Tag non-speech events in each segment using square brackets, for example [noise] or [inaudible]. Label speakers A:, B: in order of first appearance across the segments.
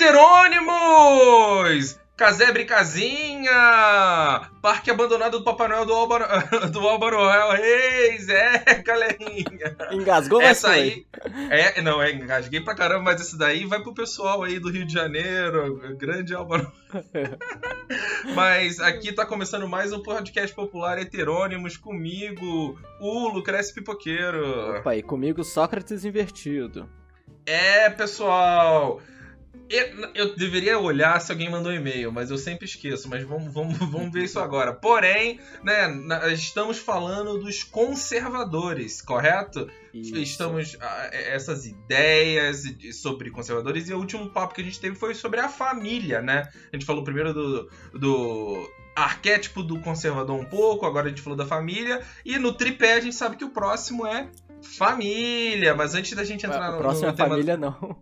A: Heterônimos! Casebre Casinha! Parque abandonado do Papai Noel do Álvaro, [laughs] do Álvaro Royal Reis! É, galerinha!
B: Engasgou,
A: Essa
B: foi.
A: aí. É, não, é, engasguei pra caramba, mas esse daí vai pro pessoal aí do Rio de Janeiro, grande Álvaro. [laughs] mas aqui tá começando mais um podcast popular Heterônimos comigo, o Lucrece Pipoqueiro.
B: Opa, e comigo Sócrates invertido.
A: É, pessoal. Eu, eu deveria olhar se alguém mandou um e-mail, mas eu sempre esqueço. Mas vamos, vamos, [laughs] vamos ver isso agora. Porém, né, estamos falando dos conservadores, correto?
B: Isso.
A: Estamos ah, essas ideias de- sobre conservadores e o último papo que a gente teve foi sobre a família, né? A gente falou primeiro do, do arquétipo do conservador um pouco, agora a gente falou da família e no tripé a gente sabe que o próximo é família. Mas antes da gente entrar
B: o
A: no,
B: próximo é
A: no tema
B: família, não.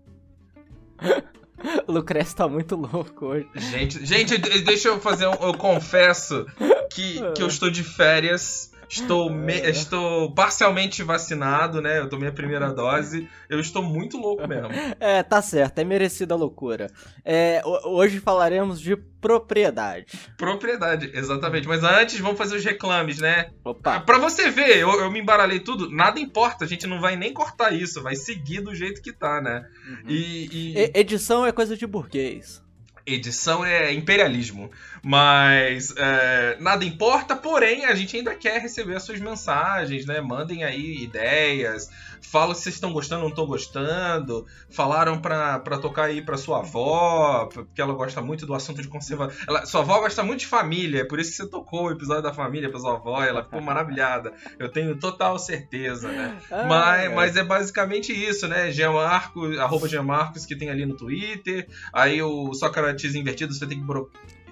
B: [laughs] [laughs] o Lucrece tá muito louco hoje.
A: Gente, gente, de- deixa eu fazer um. Eu confesso que, que eu estou de férias. Estou, me- estou parcialmente vacinado, né? Eu tomei a primeira [laughs] dose. Eu estou muito louco mesmo.
B: É, tá certo, é merecida a loucura. É, ho- hoje falaremos de propriedade.
A: Propriedade, exatamente. Mas antes, vamos fazer os reclames, né?
B: Opa,
A: Pra você ver, eu, eu me embaralhei tudo. Nada importa, a gente não vai nem cortar isso. Vai seguir do jeito que tá, né? E. e-
B: E- edição é coisa de burguês.
A: edição é imperialismo. Mas é, nada importa, porém a gente ainda quer receber as suas mensagens, né? Mandem aí ideias, falam se vocês estão gostando ou não estão gostando. Falaram pra, pra tocar aí pra sua avó, porque ela gosta muito do assunto de conserva. Ela, sua avó gosta muito de família, é por isso que você tocou o episódio da família pra sua avó, ela ficou maravilhada. Eu tenho total certeza, né?
B: Ah,
A: Mas,
B: é.
A: mas é basicamente isso, né? Gianmarcos, arroba Gianmarcos que tem ali no Twitter. Aí o Sócrates invertido, você tem que.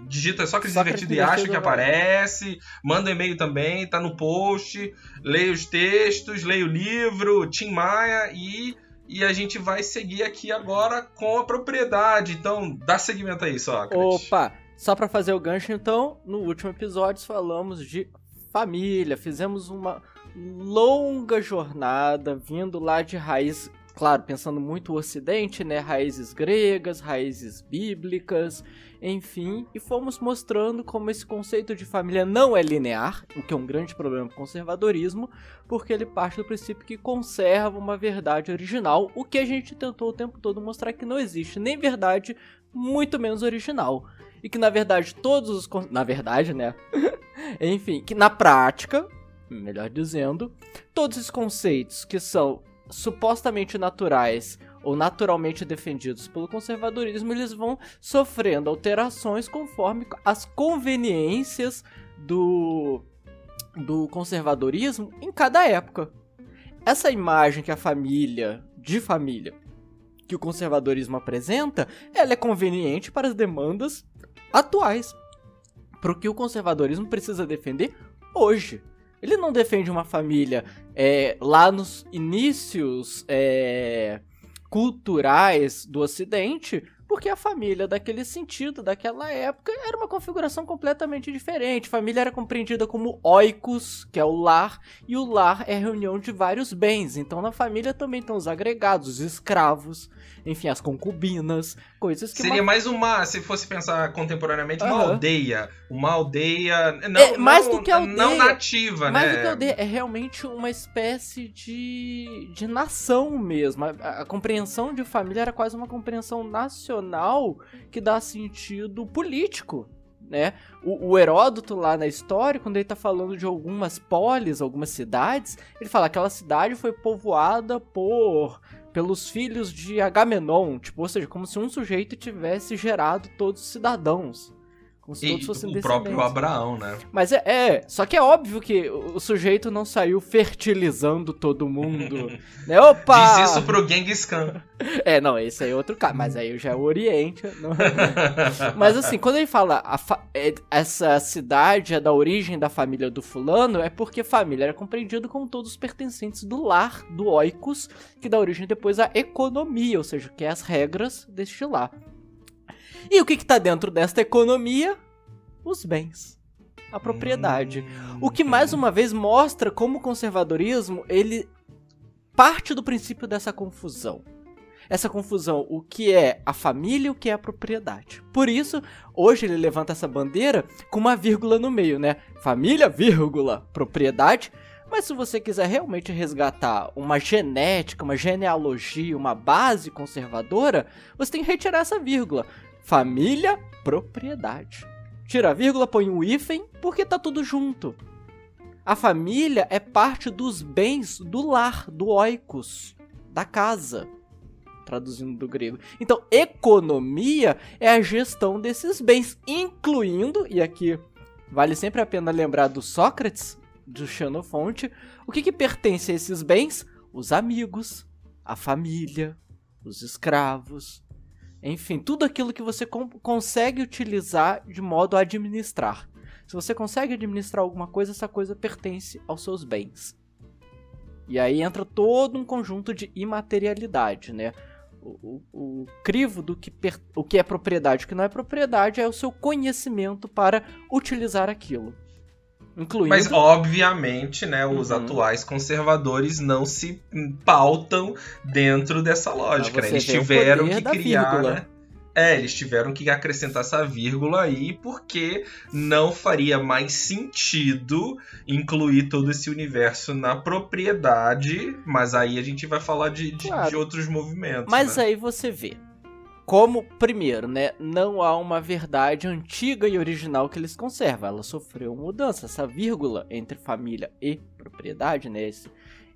A: Digita Sócrates,
B: Sócrates
A: invertido e acha que aparece. Manda um e-mail também, tá no post. Leia os textos, leia o livro, Tim Maia e. E a gente vai seguir aqui agora com a propriedade. Então, dá seguimento aí, Sócrates.
B: Opa, só pra fazer o gancho então, no último episódio falamos de família, fizemos uma longa jornada vindo lá de raiz, claro, pensando muito o ocidente, né, raízes gregas, raízes bíblicas, enfim, e fomos mostrando como esse conceito de família não é linear, o que é um grande problema pro conservadorismo, porque ele parte do princípio que conserva uma verdade original, o que a gente tentou o tempo todo mostrar que não existe nem verdade, muito menos original. E que na verdade todos os. Na verdade, né? [laughs] Enfim, que na prática, melhor dizendo, todos os conceitos que são supostamente naturais ou naturalmente defendidos pelo conservadorismo, eles vão sofrendo alterações conforme as conveniências do, do conservadorismo em cada época. Essa imagem que a família, de família, que o conservadorismo apresenta, ela é conveniente para as demandas atuais. Para o que o conservadorismo precisa defender hoje. Ele não defende uma família é, lá nos inícios é, culturais do Ocidente, porque a família daquele sentido, daquela época, era uma configuração completamente diferente. Família era compreendida como oikos, que é o lar, e o lar é a reunião de vários bens. Então na família também estão os agregados, os escravos, enfim, as concubinas, coisas que
A: Seria
B: uma-
A: mais uma, se fosse pensar contemporaneamente, uma
B: Aham.
A: aldeia. Uma aldeia. Não,
B: É, mais
A: não-
B: do que aldeia.
A: Não nativa,
B: Mais
A: né?
B: do que aldeia, é realmente uma espécie de, de nação mesmo. A- a compreensão de família era quase uma compreensão nacional que dá sentido político. Né? O, o Heródoto lá na história, quando ele tá falando de algumas polis, algumas cidades, ele fala que aquela cidade foi povoada por pelos filhos de Agamenon, tipo, ou seja, como se um sujeito tivesse gerado todos os cidadãos. Como se
A: E
B: todos fossem
A: o próprio
B: descendentes.
A: Abraão, né?
B: Mas é, é, só que é óbvio que o sujeito não saiu fertilizando todo mundo, [laughs] né? Opa!
A: Diz isso pro Genghis Khan.
B: É, não, esse aí é outro caso, mas aí já é o Oriente. não- [laughs] mas assim, quando ele fala a fa- é, essa cidade é da origem da família do fulano, é porque família era compreendido como todos os pertencentes do lar, do oikos, que dá origem depois à economia, ou seja, que é as regras deste lar. E o que que tá dentro desta economia? Os bens. A propriedade. O que mais uma vez mostra como o conservadorismo ele parte do princípio dessa confusão. essa confusão, o que é a família e o que é a propriedade. Por isso, hoje ele levanta essa bandeira com uma vírgula no meio, né? Família, vírgula, propriedade. Mas se você quiser realmente resgatar uma genética, uma genealogia, uma base conservadora, você tem que retirar essa vírgula. Família, propriedade. Tira a vírgula, põe um hífen, porque tá tudo junto. A família é parte dos bens do lar, do oikos, da casa, traduzindo do grego. Então, economia é a gestão desses bens, incluindo, e aqui vale sempre a pena lembrar do Sócrates, do Xenofonte, o que, que pertence a esses bens? Os amigos, a família, os escravos, enfim, tudo aquilo que você consegue utilizar de modo a administrar. Se você consegue administrar alguma coisa, essa coisa pertence aos seus bens. E aí entra todo um conjunto de imaterialidade, né? O, o, o crivo do que, o que é propriedade e o que não é propriedade é o seu conhecimento para utilizar aquilo. Incluindo...
A: Mas, obviamente, né, os uhum. atuais conservadores não se pautam dentro dessa lógica. Né? Eles tiveram que criar. Né? É, eles tiveram que acrescentar essa vírgula aí porque não faria mais sentido incluir todo esse universo na propriedade, mas aí a gente vai falar de, de, claro. de outros movimentos.
B: Mas
A: né?
B: aí você vê. Como, primeiro, né, não há uma verdade antiga e original que eles conservam. Ela sofreu mudança. Essa vírgula entre família e propriedade, né, esse,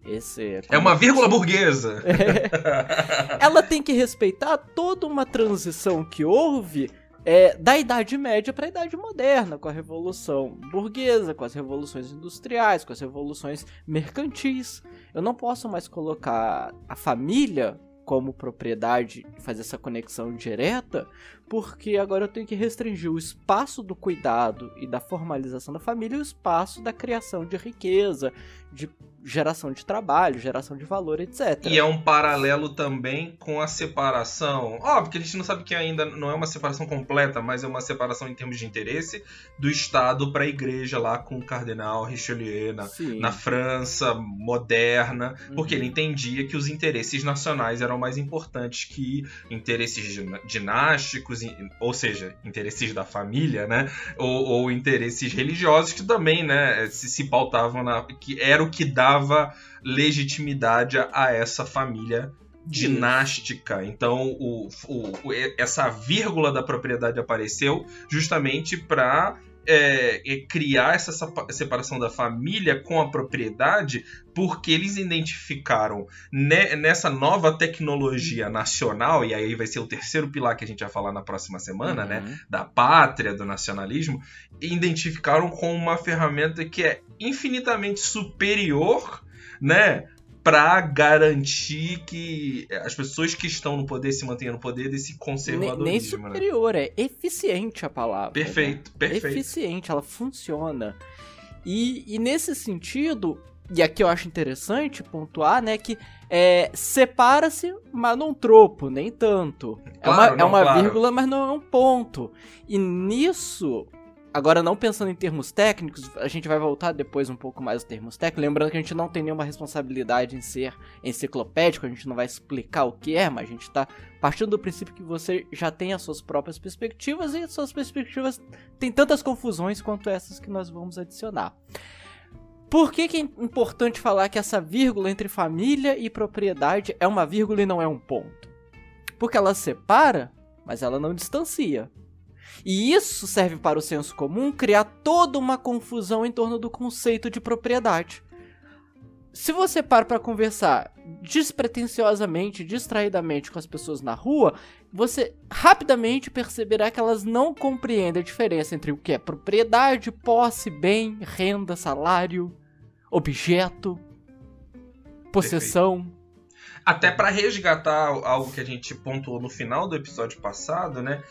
B: esse,
A: é uma vírgula burguesa. [laughs]
B: É. Ela tem que respeitar toda uma transição que houve é, da Idade Média para a Idade Moderna, com a Revolução Burguesa, com as revoluções industriais, com as revoluções mercantis. Eu não posso mais colocar a família como propriedade fazer essa conexão direta, porque agora eu tenho que restringir o espaço do cuidado e da formalização da família e o espaço da criação de riqueza, de geração de trabalho, geração de valor, etc.
A: E é um paralelo também com a separação. Óbvio que a gente não sabe que ainda não é uma separação completa, mas é uma separação em termos de interesse do Estado para a Igreja lá com o cardeal Richelieu na, na França moderna, uhum. porque ele entendia que os interesses nacionais eram mais importantes que interesses dinásticos, ou seja, interesses da família, né? Ou, ou interesses religiosos que também, né, se, se pautavam na que era o que dava dava legitimidade a essa família dinástica. Então, o, o, essa vírgula da propriedade apareceu justamente para é, é, criar essa separação da família com a propriedade, porque eles identificaram ne, nessa nova tecnologia nacional, e aí vai ser o terceiro pilar que a gente vai falar na próxima semana, né, uhum. né? Da pátria, do nacionalismo, identificaram como uma ferramenta que é infinitamente superior, né? para garantir que as pessoas que estão no poder se mantenham no poder desse conservadorismo. Nem,
B: nem superior, né? é eficiente a palavra.
A: Perfeito, né? perfeito.
B: Eficiente, ela funciona. E, e, nesse sentido, e aqui eu acho interessante pontuar, né, que é, separa-se, mas não tropo, nem tanto. Claro, é uma, não, é uma claro. vírgula, mas não é um ponto. E nisso, Agora, não pensando em termos técnicos, a gente vai voltar depois um pouco mais aos termos técnicos. Lembrando que a gente não tem nenhuma responsabilidade em ser enciclopédico, a gente não vai explicar o que é, mas a gente está partindo do princípio que você já tem as suas próprias perspectivas e as suas perspectivas têm tantas confusões quanto essas que nós vamos adicionar. Por que, que é importante falar que essa vírgula entre família e propriedade é uma vírgula e não é um ponto? Porque ela separa, mas ela não distancia. E isso serve para o senso comum criar toda uma confusão em torno do conceito de propriedade. Se você para para conversar despretensiosamente, distraidamente com as pessoas na rua, você rapidamente perceberá que elas não compreendem a diferença entre o que é propriedade, posse, bem, renda, salário, objeto, possessão.
A: Até para resgatar algo que a gente pontuou no final do episódio passado, né?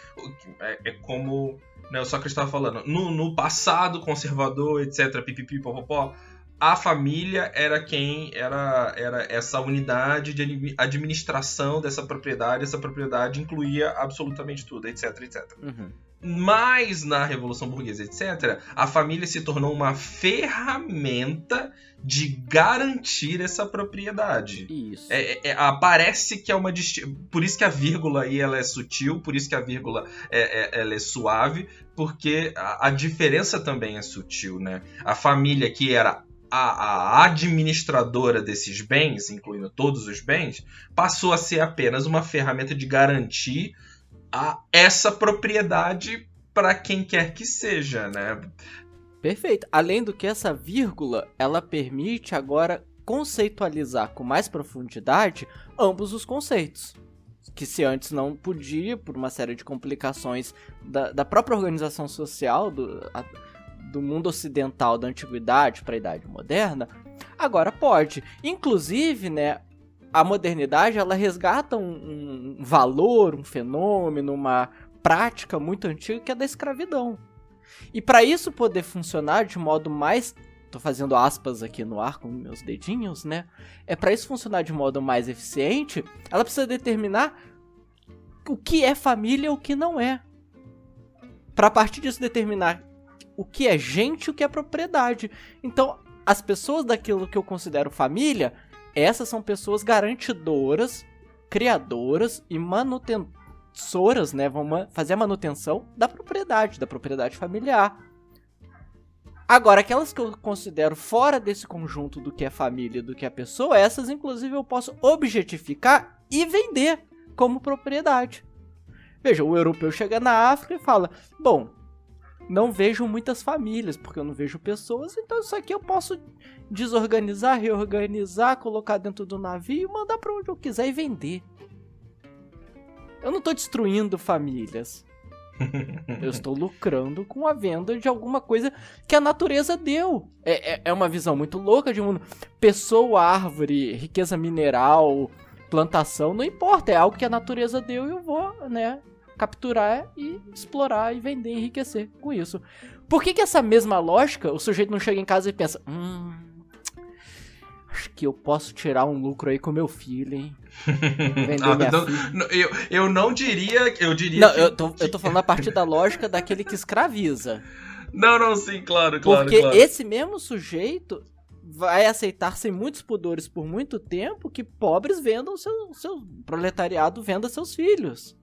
A: É, é como né, o Sócrates estava falando. No, no, passado conservador, etc., pipipi, popopó, a família era quem era, era essa unidade de administração dessa propriedade. Essa propriedade incluía absolutamente tudo, etc, etc. Uhum. Mas na Revolução Burguesa, etc., a família se tornou uma ferramenta de garantir essa propriedade.
B: Isso.
A: É, é, é parece que é uma por isso que a vírgula aí ela é sutil, por isso que a vírgula é, é ela é suave, porque a, a, diferença também é sutil, né? A família que era a, a, administradora desses bens, incluindo todos os bens, passou a ser apenas uma ferramenta de garantir a, essa propriedade para quem quer que seja, né?
B: Perfeito. Além do que essa vírgula, ela permite agora conceitualizar com mais profundidade ambos os conceitos. Que se antes não podia, por uma série de complicações da, da própria organização social, do, a, do mundo ocidental da antiguidade para a idade moderna, agora pode. Inclusive, né, a modernidade ela resgata um, um valor, um fenômeno, uma prática muito antiga que é da escravidão. E para isso poder funcionar de modo mais tô fazendo aspas aqui no ar com meus dedinhos, né? É para isso funcionar de modo mais eficiente, ela precisa determinar o que é família e o que não é. Para a partir disso determinar o que é gente e o que é propriedade. Então, as pessoas daquilo que eu considero família, essas são pessoas garantidoras, criadoras e manutentoras soras, né, vão fazer a manutenção da propriedade, da propriedade familiar. Agora, aquelas que eu considero fora desse conjunto do que é família, do que é pessoa, essas inclusive eu posso objetificar e vender como propriedade. Veja, o europeu chega na África e fala: Bom, não vejo muitas famílias, porque eu não vejo pessoas, então isso aqui eu posso desorganizar, reorganizar, colocar dentro do navio, mandar para onde eu quiser e vender. Eu não tô destruindo famílias. [laughs] Eu estou lucrando com a venda de alguma coisa que a natureza deu. É, é, é, uma visão muito louca de mundo. Pessoa, árvore, riqueza mineral, plantação, não importa. É algo que a natureza deu e eu vou, né, capturar e explorar e vender, enriquecer com isso. Por que que essa mesma lógica, o sujeito não chega em casa e pensa, hum, acho que eu posso tirar um lucro aí com meu filho, hein? [laughs]
A: não, não, não, eu, eu não diria. Eu diria.
B: Não,
A: que,
B: eu, tô, eu tô [laughs] falando a partir da lógica daquele que escraviza.
A: Não, não, sim, claro, claro.
B: Porque
A: claro.
B: esse mesmo sujeito vai aceitar sem muitos pudores por muito tempo que pobres vendam seu, seu proletariado venda seus filhos.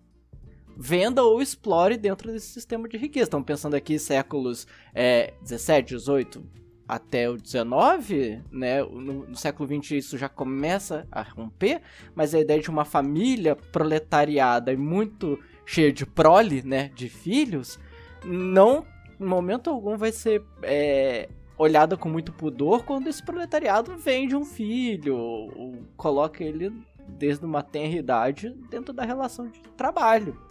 B: Venda ou explore dentro desse sistema de riqueza. Estamos pensando aqui séculos é, 17, 18, até o 19, né, no, no, século 20 isso já começa a romper, mas a ideia de uma família proletariada e muito cheia de prole, né, de filhos, não, em momento algum, vai ser é, olhada com muito pudor quando esse proletariado vende um filho, ou, ou coloca ele desde uma tenra idade dentro da relação de trabalho.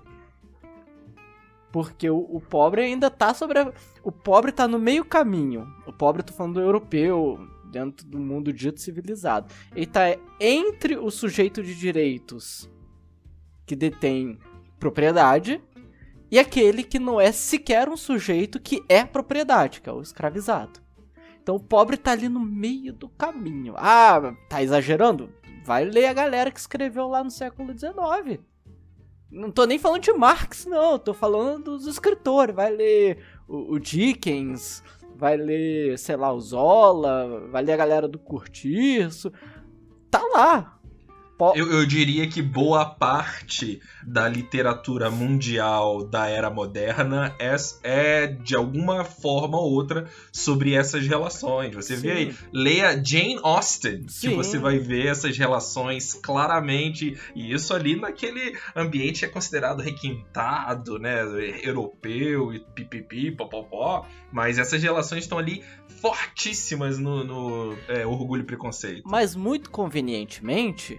B: Porque o, o, pobre ainda tá sobre. A, o pobre tá no meio caminho. O pobre, tô falando do europeu, dentro do mundo dito civilizado. Ele tá entre o sujeito de direitos que detém propriedade e aquele que não é sequer um sujeito que é propriedade, que é o escravizado. Então o pobre tá ali no meio do caminho. Ah, tá exagerando? Vai ler a galera que escreveu lá no século XIX. Não tô nem falando de Marx, não. Tô falando dos escritores. Vai ler o, o Dickens, vai ler, sei lá, o Zola, vai ler a galera do Curtiço. Tá lá.
A: Eu, eu, diria que boa parte da literatura mundial da era moderna é, é, de alguma forma ou outra sobre essas relações. Você Sim. vê aí, leia Jane Austen, Sim. que você vai ver essas relações claramente, e isso ali naquele ambiente é considerado requintado, né, europeu e pipipi, popopó, mas essas relações estão ali fortíssimas no, no é, Orgulho e Preconceito.
B: Mas muito convenientemente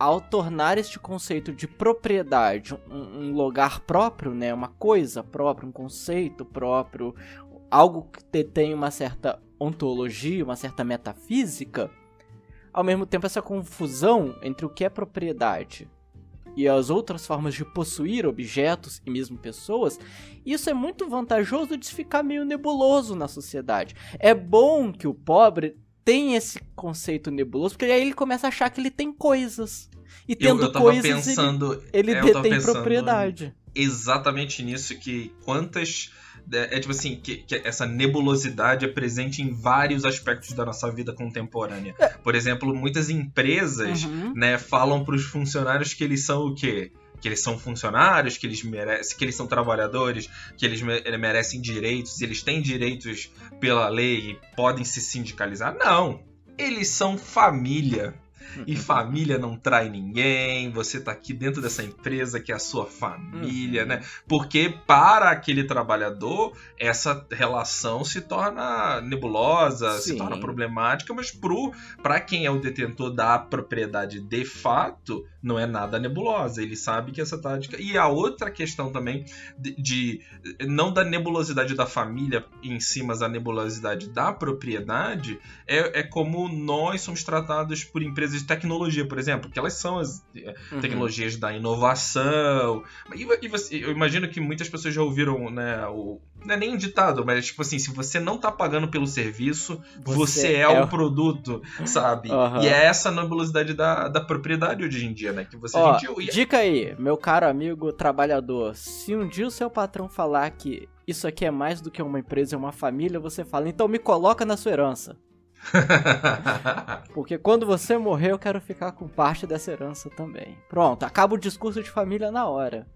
B: ao tornar este conceito de propriedade um, um, lugar próprio, né, uma coisa própria, um conceito próprio, algo que tem uma certa ontologia, uma certa metafísica, ao mesmo tempo essa confusão entre o que é propriedade e as outras formas de possuir objetos e mesmo pessoas, isso é muito vantajoso de ficar meio nebuloso na sociedade. É bom que o pobre tem esse conceito nebuloso, porque aí ele começa a achar que ele tem coisas. E tendo eu, eu coisas, pensando, ele, ele é, detém propriedade.
A: Exatamente nisso, que quantas é, é tipo assim, que, que, essa nebulosidade é presente em vários aspectos da nossa vida contemporânea. É. Por exemplo, muitas empresas uhum. né, falam para os funcionários que eles são o quê? que eles são funcionários, que eles merecem, que eles são trabalhadores, que eles merecem direitos, eles têm direitos pela lei e podem se sindicalizar. Não, eles são família. E família não trai ninguém, você tá aqui dentro dessa empresa que é a sua família, né? Porque para aquele trabalhador, essa relação se torna nebulosa, Sim. se torna problemática, mas para quem é o detentor da propriedade de fato, não é nada nebulosa. Ele sabe que essa tática. E a outra questão também de, de não da nebulosidade da família em si, mas a nebulosidade da propriedade, é, é como nós somos tratados por empresas de tecnologia, por exemplo, que elas são as é, uhum. tecnologias da inovação. E, e você, eu imagino que muitas pessoas já ouviram, né, o, não é nem um ditado, mas tipo assim, se você não tá pagando pelo serviço, você, você é, é, o produto, sabe? Uhum. E é essa nebulosidade da, da propriedade hoje em dia, né? Que você
B: Ó. Dica aí, meu caro amigo trabalhador, se um dia o seu patrão falar que isso aqui é mais do que uma empresa, é uma família, você fala, então me coloca na sua herança. [laughs] Porque quando você morrer, eu quero ficar com parte dessa herança também. Pronto, acaba o discurso de família na hora.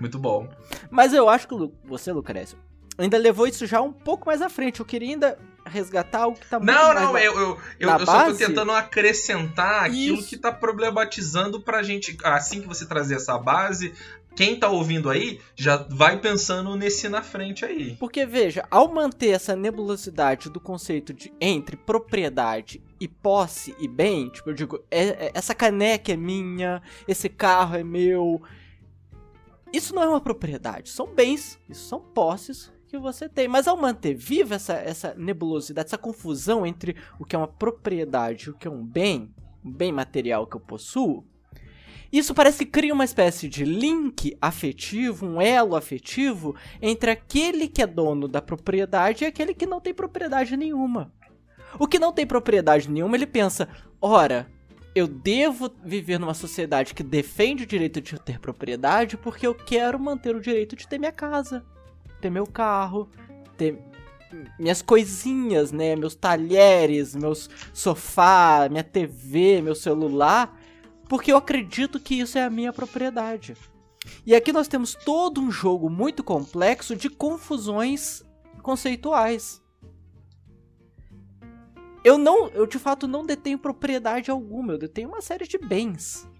A: Muito bom.
B: Mas eu acho que você, Lucrécio, ainda levou isso já um pouco mais à frente. Eu queria ainda resgatar o que tá muito
A: Não, não, eu, eu, eu, eu só tô tentando acrescentar aquilo isso. que tá problematizando pra gente. Assim que você trazer essa base, quem tá ouvindo aí já vai pensando nesse na frente aí.
B: Porque veja, ao manter essa nebulosidade do conceito de entre propriedade e posse e bem, tipo, eu digo, é, é, essa caneca é minha, esse carro é meu. Isso não é uma propriedade, são bens, isso são posses que você tem. Mas ao manter viva essa, essa nebulosidade, essa confusão entre o que é uma propriedade e o que é um bem, um bem material que eu possuo, isso parece que cria uma espécie de link afetivo, um elo afetivo entre aquele que é dono da propriedade e aquele que não tem propriedade nenhuma. O que não tem propriedade nenhuma, ele pensa: ora, eu devo viver numa sociedade que defende o direito de ter propriedade porque eu quero manter o direito de ter minha casa, ter meu carro, ter minhas coisinhas, né? Meus talheres, meus sofá, minha TV, meu celular porque eu acredito que isso é a minha propriedade. E aqui nós temos todo um jogo muito complexo de confusões conceituais. Eu não, eu de fato não detenho propriedade alguma, eu detenho uma série de bens.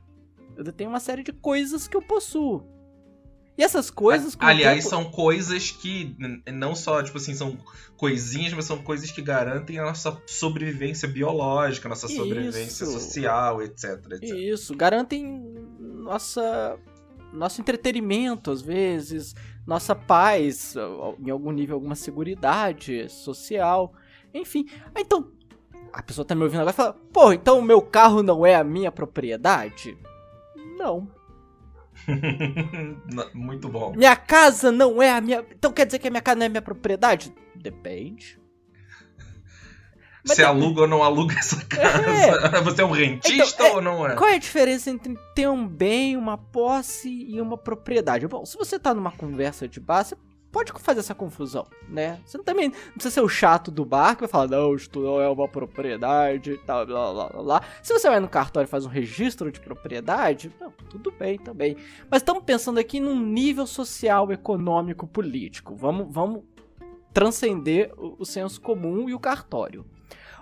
B: Eu detenho uma série de coisas que eu possuo. E essas coisas.
A: Aliás, tempo... são coisas que não só, tipo assim, são coisinhas, mas são coisas que garantem a nossa sobrevivência biológica, nossa Isso. sobrevivência social, etc, etc.
B: Isso, garantem nossa nosso entretenimento, às vezes, nossa paz, em algum nível, alguma segurança social. Enfim. Então, a pessoa tá me ouvindo agora e fala: pô, então o meu carro não é a minha propriedade? Não. [laughs]
A: Muito bom.
B: Minha casa não é a minha. Então quer dizer que a minha casa não é minha propriedade? Depende.
A: Mas Você aluga ou não aluga essa casa? É. [laughs] Você é um rentista então, é, ou não é?
B: Qual é a diferença entre ter um bem, uma posse e uma propriedade? Bom, se você tá numa conversa de bar, você pode fazer essa confusão, né? Você também não precisa ser o chato do bar que vai falar, não, isto não é uma propriedade e tal, blá, blá, blá, blá. Se você vai no cartório e faz um registro de propriedade, não, tudo bem também. Mas estamos pensando aqui num nível social, econômico, político. Vamos, vamos transcender o, o senso comum e o cartório.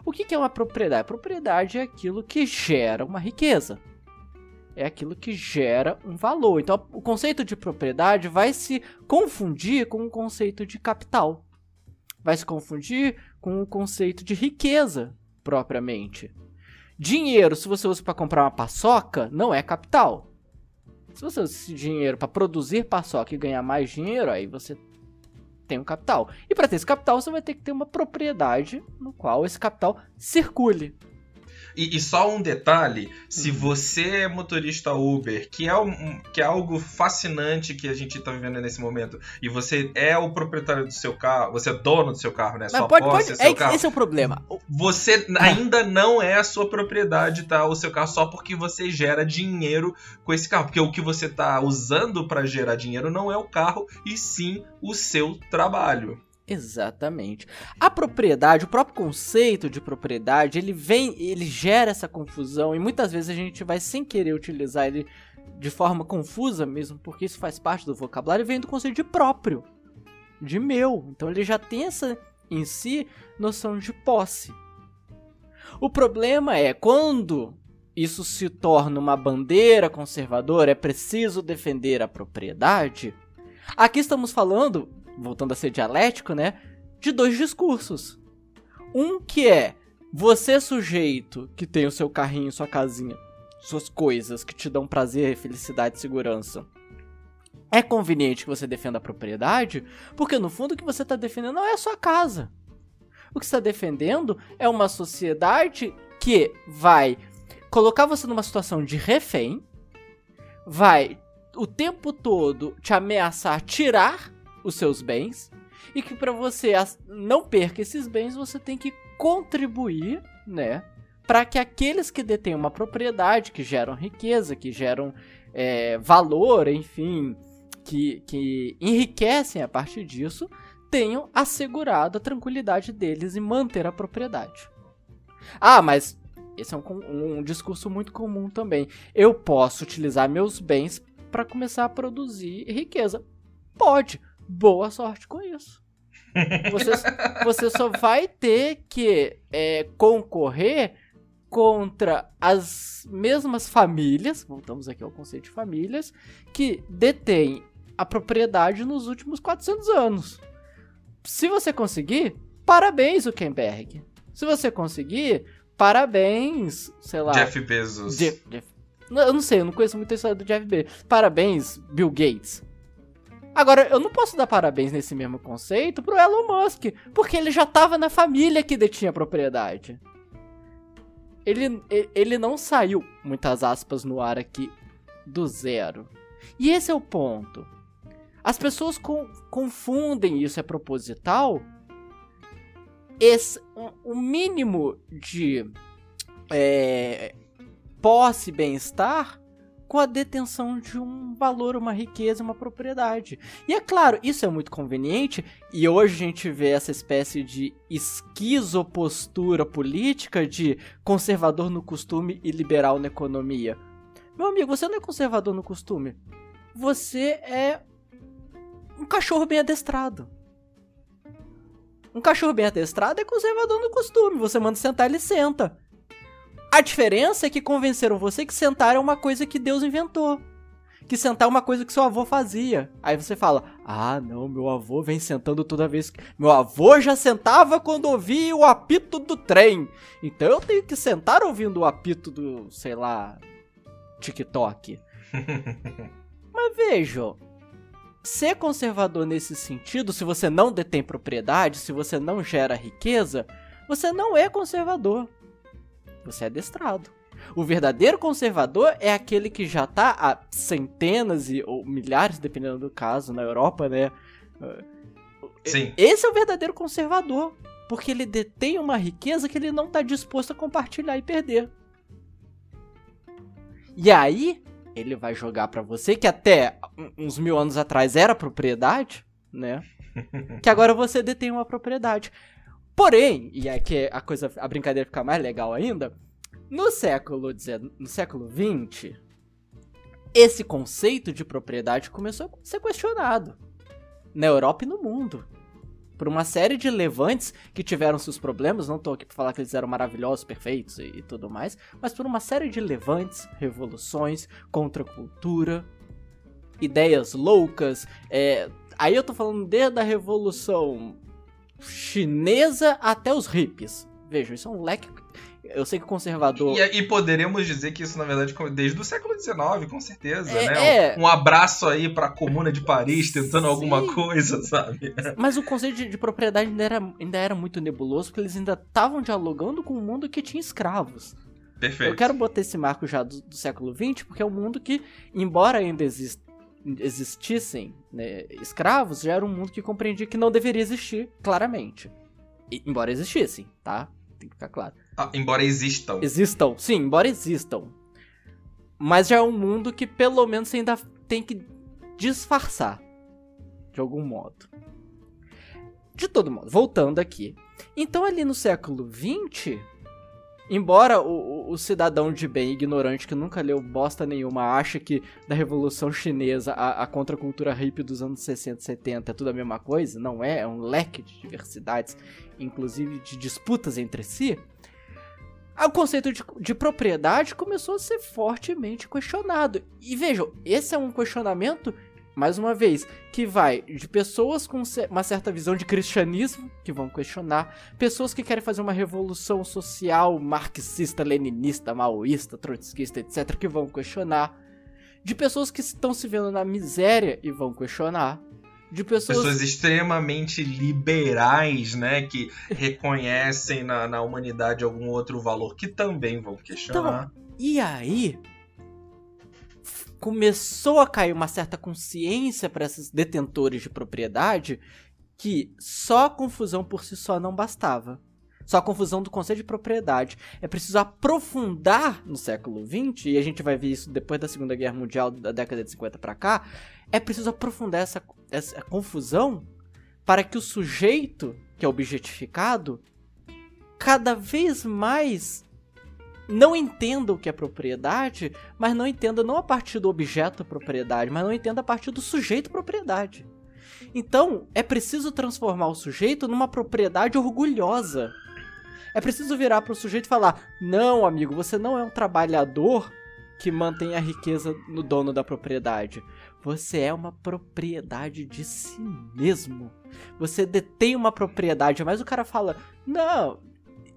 B: O que, que é uma propriedade? Propriedade é aquilo que gera uma riqueza é aquilo que gera um valor. Então, o conceito de propriedade vai se confundir com o conceito de capital. Vai se confundir com o conceito de riqueza, propriamente. Dinheiro, se você usa para comprar uma paçoca, não é capital. Se você usa esse dinheiro para produzir paçoca e ganhar mais dinheiro, aí você tem um capital. E para ter esse capital, você vai ter que ter uma propriedade no qual esse capital circule.
A: E, e, só um detalhe: se uhum. você é motorista Uber, que é, um, que é algo fascinante que a gente está vivendo nesse momento, e você é o proprietário do seu carro, você é dono do seu carro, né? Sua
B: pode, posse, pode, é seu é, carro. Esse é o problema.
A: Você ainda não é a sua propriedade, tá? O seu carro só porque você gera dinheiro com esse carro. Porque o que você está usando para gerar dinheiro não é o carro, e sim o seu trabalho.
B: Exatamente. A propriedade, o próprio conceito de propriedade, ele vem, ele gera essa confusão e muitas vezes a gente vai sem querer utilizar ele de forma confusa mesmo, porque isso faz parte do vocabulário, vem do conceito de próprio, de meu. Então ele já tem essa em si noção de posse. O problema é quando isso se torna uma bandeira conservadora, é preciso defender a propriedade. Aqui estamos falando voltando a ser dialético, né? De dois discursos. Um que é você, sujeito que tem o seu carrinho, sua casinha, suas coisas que te dão prazer, felicidade e segurança. É conveniente que você defenda a propriedade, porque no fundo o que você está defendendo não é a sua casa. O que está defendendo é uma sociedade que vai colocar você numa situação de refém, vai o tempo todo te ameaçar tirar os seus bens e que para você não perca esses bens, você tem que contribuir, né, para que aqueles que detêm uma propriedade, que geram riqueza, que geram é, valor, enfim, que, que enriquecem a partir disso, tenham assegurado a tranquilidade deles e manter a propriedade. Ah, mas esse é um, um discurso muito comum também. Eu posso utilizar meus bens para começar a produzir riqueza. Pode boa sorte com isso. [laughs] Você, você só vai ter que é, concorrer contra as mesmas famílias, voltamos aqui ao conceito de famílias, que detêm a propriedade nos últimos 400 anos. Se você conseguir, parabéns, Zuckerberg. Se você conseguir, parabéns, sei lá.
A: Jeff Bezos.
B: Jeff, eu não sei, eu não conheço muito a história do Jeff Bezos. Parabéns, Bill Gates. Agora, eu não posso dar parabéns nesse mesmo conceito pro Elon Musk, porque ele já tava na família que detinha a propriedade. Ele, ele não saiu, muitas aspas no ar aqui, do zero. E esse é o ponto. As pessoas com, confundem isso é proposital. Esse, o um, mínimo de é, posse bem-estar com a detenção de um valor, uma riqueza, uma propriedade. E é claro, isso é muito conveniente, e hoje a gente vê essa espécie de esquizopostura política de conservador no costume e liberal na economia. Meu amigo, você não é conservador no costume. Você é um cachorro bem adestrado. Um cachorro bem adestrado é conservador no costume. Você manda sentar, ele senta. A diferença é que convenceram você que sentar é uma coisa que Deus inventou. Que sentar é uma coisa que seu avô fazia. Aí você fala: Ah, não, meu avô vem sentando toda vez que. Meu avô já sentava quando ouvia o apito do trem. Então eu tenho que sentar ouvindo o apito do, sei lá, TikTok. [laughs] Mas vejam, ser conservador nesse sentido, se você não detém propriedade, se você não gera riqueza, você não é conservador você é adestrado. O verdadeiro conservador é aquele que já tá há centenas e, ou milhares, dependendo do caso, na Europa, né?
A: Sim.
B: Esse é o verdadeiro conservador. Porque ele detém uma riqueza que ele não tá disposto a compartilhar e perder. E aí, ele vai jogar para você, que até uns mil anos atrás era propriedade, né? [laughs] que agora você detém uma propriedade. Porém, e é a coisa, a brincadeira fica mais legal ainda, no século no século XX, esse conceito de propriedade começou a ser questionado na Europa e no mundo. Por uma série de levantes que tiveram seus problemas, não estou aqui para falar que eles eram maravilhosos, perfeitos e, e, tudo mais, mas por uma série de levantes, revoluções, contra a cultura, ideias loucas. É, aí eu tô falando desde a revolução chinesa até os hippies. Vejam, isso é um leque. Eu sei que o conservador.
A: E, e poderemos dizer que isso, na verdade, desde o século XIX, com certeza,
B: é,
A: né?
B: É...
A: Um, um, abraço aí pra Comuna de Paris tentando Sim. alguma coisa, sabe?
B: Mas o conceito de, de, propriedade ainda era, ainda era muito nebuloso, porque eles ainda estavam dialogando com um mundo que tinha escravos.
A: Perfeito.
B: Eu quero botar esse marco já do, do século XX, porque é um mundo que, embora ainda exista existissem né, escravos, já era um mundo que compreendia que não deveria existir, claramente. E, embora existissem, tá? Tem que ficar claro.
A: Ah, embora existam.
B: Existam, sim, embora existam. Mas já é um mundo que pelo menos ainda tem que disfarçar. De algum modo. De todo modo, voltando aqui. Então ali no século XX, Embora o, o, cidadão de bem ignorante que nunca leu bosta nenhuma ache que da Revolução Chinesa a, a contracultura hippie dos anos 60 e 70 é tudo a mesma coisa, não é, é um leque de diversidades, inclusive de disputas entre si, o conceito de, de propriedade começou a ser fortemente questionado. E vejam, esse é um questionamento mais uma vez, que vai de pessoas com uma certa visão de cristianismo, que vão questionar, pessoas que querem fazer uma revolução social marxista, leninista, maoísta, trotskista, etc., que vão questionar, de pessoas que estão se vendo na miséria e vão questionar, de pessoas...
A: pessoas extremamente liberais, né, que reconhecem na, na humanidade algum outro valor, que também vão questionar.
B: Então, e aí, começou a cair uma certa consciência para esses detentores de propriedade que só a confusão por si só não bastava. Só a confusão do conceito de propriedade. É preciso aprofundar no século XX, e a gente vai ver isso depois da Segunda Guerra Mundial, da década de 50 para cá. É preciso aprofundar essa, essa confusão para que o sujeito, que é objetificado, cada vez mais não entenda o que é propriedade, mas não entenda não a partir do objeto propriedade, mas não entenda a partir do sujeito propriedade. Então, é preciso transformar o sujeito numa propriedade orgulhosa. É preciso virar para o sujeito e falar: "Não, amigo, você não é um trabalhador que mantém a riqueza no dono da propriedade. Você é uma propriedade de si mesmo. Você detém uma propriedade, mas o cara fala: "Não,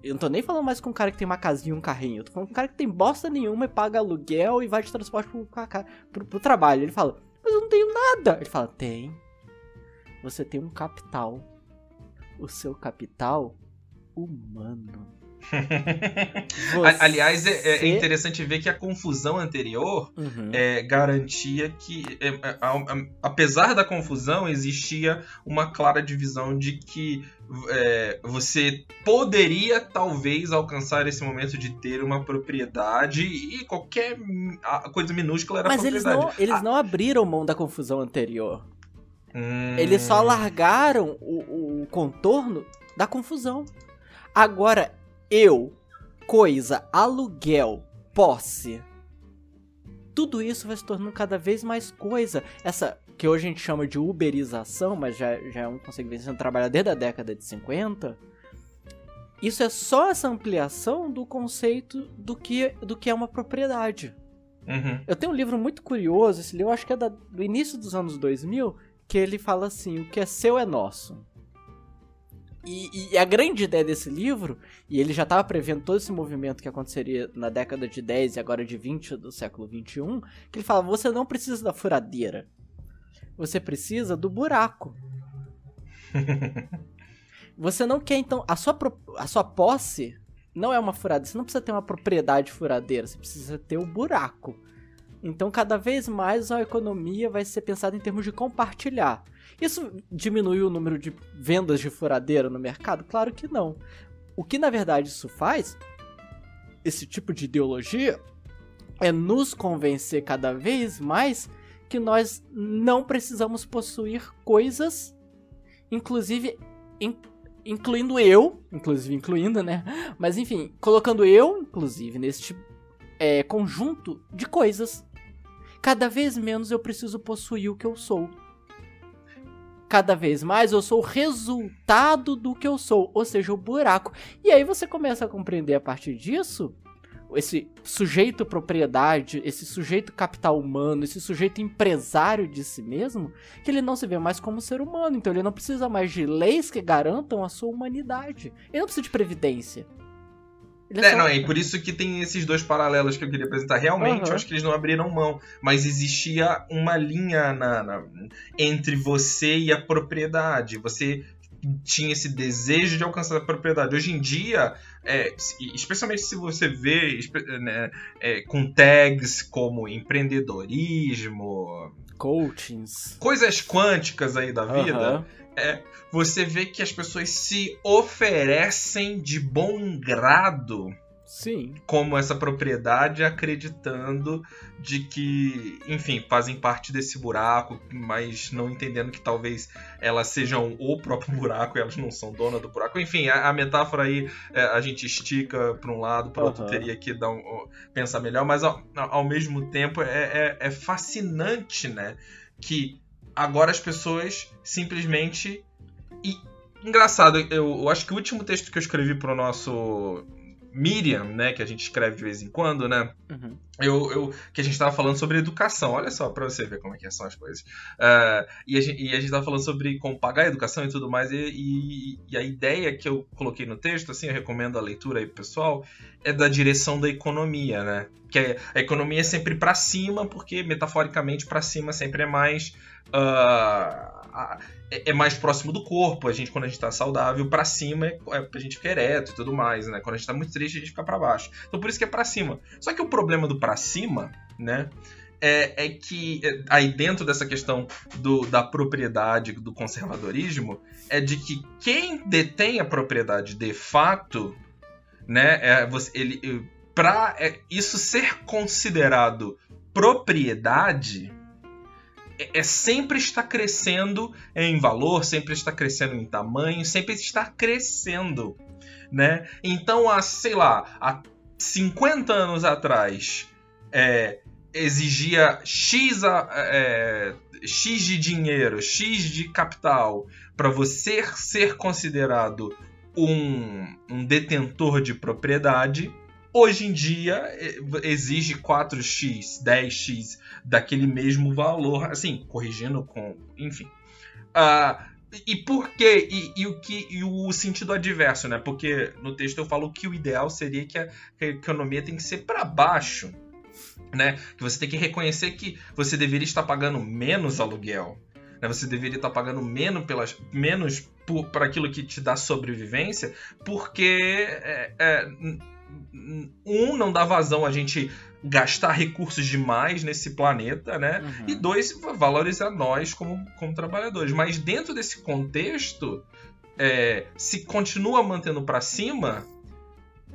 B: eu não tô nem falando mais com um cara que tem uma casinha e um carrinho. Eu tô falando com um cara que tem bosta nenhuma e paga aluguel e vai de transporte pro, pro, pro trabalho. Ele fala, mas eu não tenho nada. Ele fala, tem. Você tem um capital. O seu capital humano. [laughs]
A: Aliás, é, é, interessante ver que a confusão anterior uhum. é, garantia que, é, é apesar da confusão, existia uma clara divisão de que é, você poderia talvez alcançar esse momento de ter uma propriedade e qualquer coisa minúscula era
B: Mas
A: propriedade.
B: Eles não, eles ah. não abriram mão da confusão anterior. Hum... Eles só largaram o, o contorno da confusão. Agora, eu, coisa, aluguel, posse. Tudo isso vai se tornando cada vez mais coisa. Essa que hoje a gente chama de uberização, mas já, já é um conceito que vem sendo trabalhado desde a década de 50. Isso é só essa ampliação do conceito do que, do que é uma propriedade.
A: Uhum.
B: Eu tenho um livro muito curioso, esse livro acho que é da, do início dos anos 2000, que ele fala assim: o que é seu é nosso. E, e, a grande ideia desse livro, e ele já estava prevendo todo esse movimento que aconteceria na década de 10 e agora de 20 do século 21, que ele fala: você não precisa da furadeira, você precisa do buraco. [laughs] você não quer, então. A sua, a sua posse não é uma furadeira, você não precisa ter uma propriedade furadeira, você precisa ter o buraco. Então, cada vez mais a economia vai ser pensada em termos de compartilhar. Isso diminui o número de vendas de furadeira no mercado? Claro que não. O que na verdade isso faz, esse tipo de ideologia, é nos convencer cada vez mais que nós não precisamos possuir coisas, inclusive in, incluindo eu, inclusive incluindo, né? Mas enfim, colocando eu, inclusive, neste é, conjunto de coisas. Cada vez menos eu preciso possuir o que eu sou cada vez mais eu sou o resultado do que eu sou, ou seja, o buraco. E aí você começa a compreender a partir disso esse sujeito propriedade, esse sujeito capital humano, esse sujeito empresário de si mesmo, que ele não se vê mais como ser humano. Então ele não precisa mais de leis que garantam a sua humanidade. Ele não precisa de previdência.
A: É, é, não, é por isso que tem esses dois paralelos que eu queria apresentar. Realmente, uhum. eu acho que eles não abriram mão, mas existia uma linha na, na, entre você e a propriedade. Você tinha esse desejo de alcançar a propriedade. Hoje em dia, é, especialmente se você vê né, é, com tags como empreendedorismo,
B: coachings,
A: coisas quânticas aí da vida, uhum. é, você vê que as pessoas se oferecem de bom grado
B: Sim.
A: como essa propriedade, acreditando de que, enfim, fazem parte desse buraco, mas não entendendo que talvez elas sejam o próprio [laughs] buraco e elas não são dona do buraco. Enfim, a, a metáfora aí é, a gente estica para um lado, para outro uhum. teria que dar um, pensar melhor, mas ao, ao mesmo tempo é, é, é fascinante, né? Que agora as pessoas simplesmente. E, engraçado, eu, eu acho que o último texto que eu escrevi para o nosso Miriam, né, que a gente escreve de vez em quando, né? Uhum. Eu, eu, que a gente estava falando sobre educação. Olha só, para você ver como é que são as coisas. Uh, e, a gente, e a gente tava falando sobre como pagar a educação e tudo mais. E, e, e, a ideia que eu coloquei no texto, assim, eu recomendo a leitura aí pro pessoal, é da direção da economia, né? Que é, a economia é sempre para cima, porque metaforicamente para cima sempre é mais. Uh, é, é, mais próximo do corpo. A gente, quando a gente tá saudável, para cima é, é gente ficar ereto e tudo mais, né? Quando a gente tá muito triste, a gente fica para baixo. Então por isso que é para cima. Só que o problema do para cima, né? É, é, que é, aí dentro dessa questão do, da propriedade, do conservadorismo, é de que quem detém a propriedade de fato, né, é, você, ele, para é, isso ser considerado propriedade, é, é, sempre está crescendo em valor, sempre está crescendo em tamanho, sempre está crescendo, né? Então, há, sei lá, há 50 anos atrás, é, exigia X, é, X de dinheiro, X de capital para você ser considerado um, um detentor de propriedade Hoje em dia é, exige 4x, 10x daquele mesmo valor, assim, corrigindo com. Enfim. Uh, e por quê? E, e, o que, e o sentido adverso, né? Porque no texto eu falo que o ideal seria que a, economia tem que ser para baixo. Né? Que você tem que reconhecer que você deveria estar pagando menos aluguel. Né? Você deveria estar pagando menos, pelas, menos por, por aquilo que te dá sobrevivência, porque é, é, um, não dá vazão a gente gastar recursos demais nesse planeta, né? Uhum. E dois, valorizar nós como, como trabalhadores. Mas dentro desse contexto, é, se continua mantendo para cima,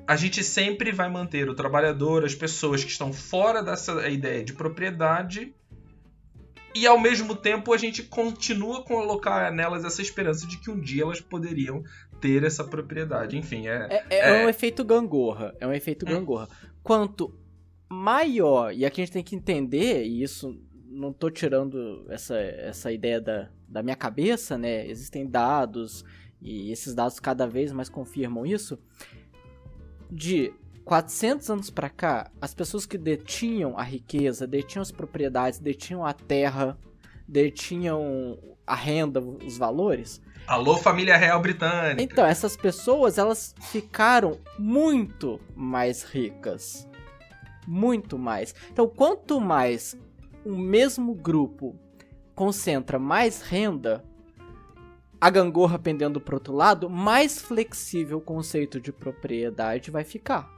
A: a gente sempre vai manter o trabalhador, as pessoas que estão fora dessa ideia de propriedade e ao mesmo tempo a gente continua a colocar nelas essa esperança de que um dia elas poderiam ter essa propriedade. Enfim, é.
B: É, é, é... um efeito gangorra. É um efeito hum. gangorra. Quanto maior, e aqui a gente tem que entender, e isso não tô tirando essa, essa ideia da, da minha cabeça, né? Existem dados, e esses dados cada vez mais confirmam isso. De 400 anos para cá, as pessoas que detinham a riqueza, detinham as propriedades, detinham a terra, detinham a renda, os valores.
A: Alô, família real britânica.
B: Então, essas pessoas, elas ficaram muito mais ricas. Muito mais. Então, quanto mais o mesmo grupo concentra mais renda, a gangorra pendendo para outro lado, mais flexível o conceito de propriedade vai ficar.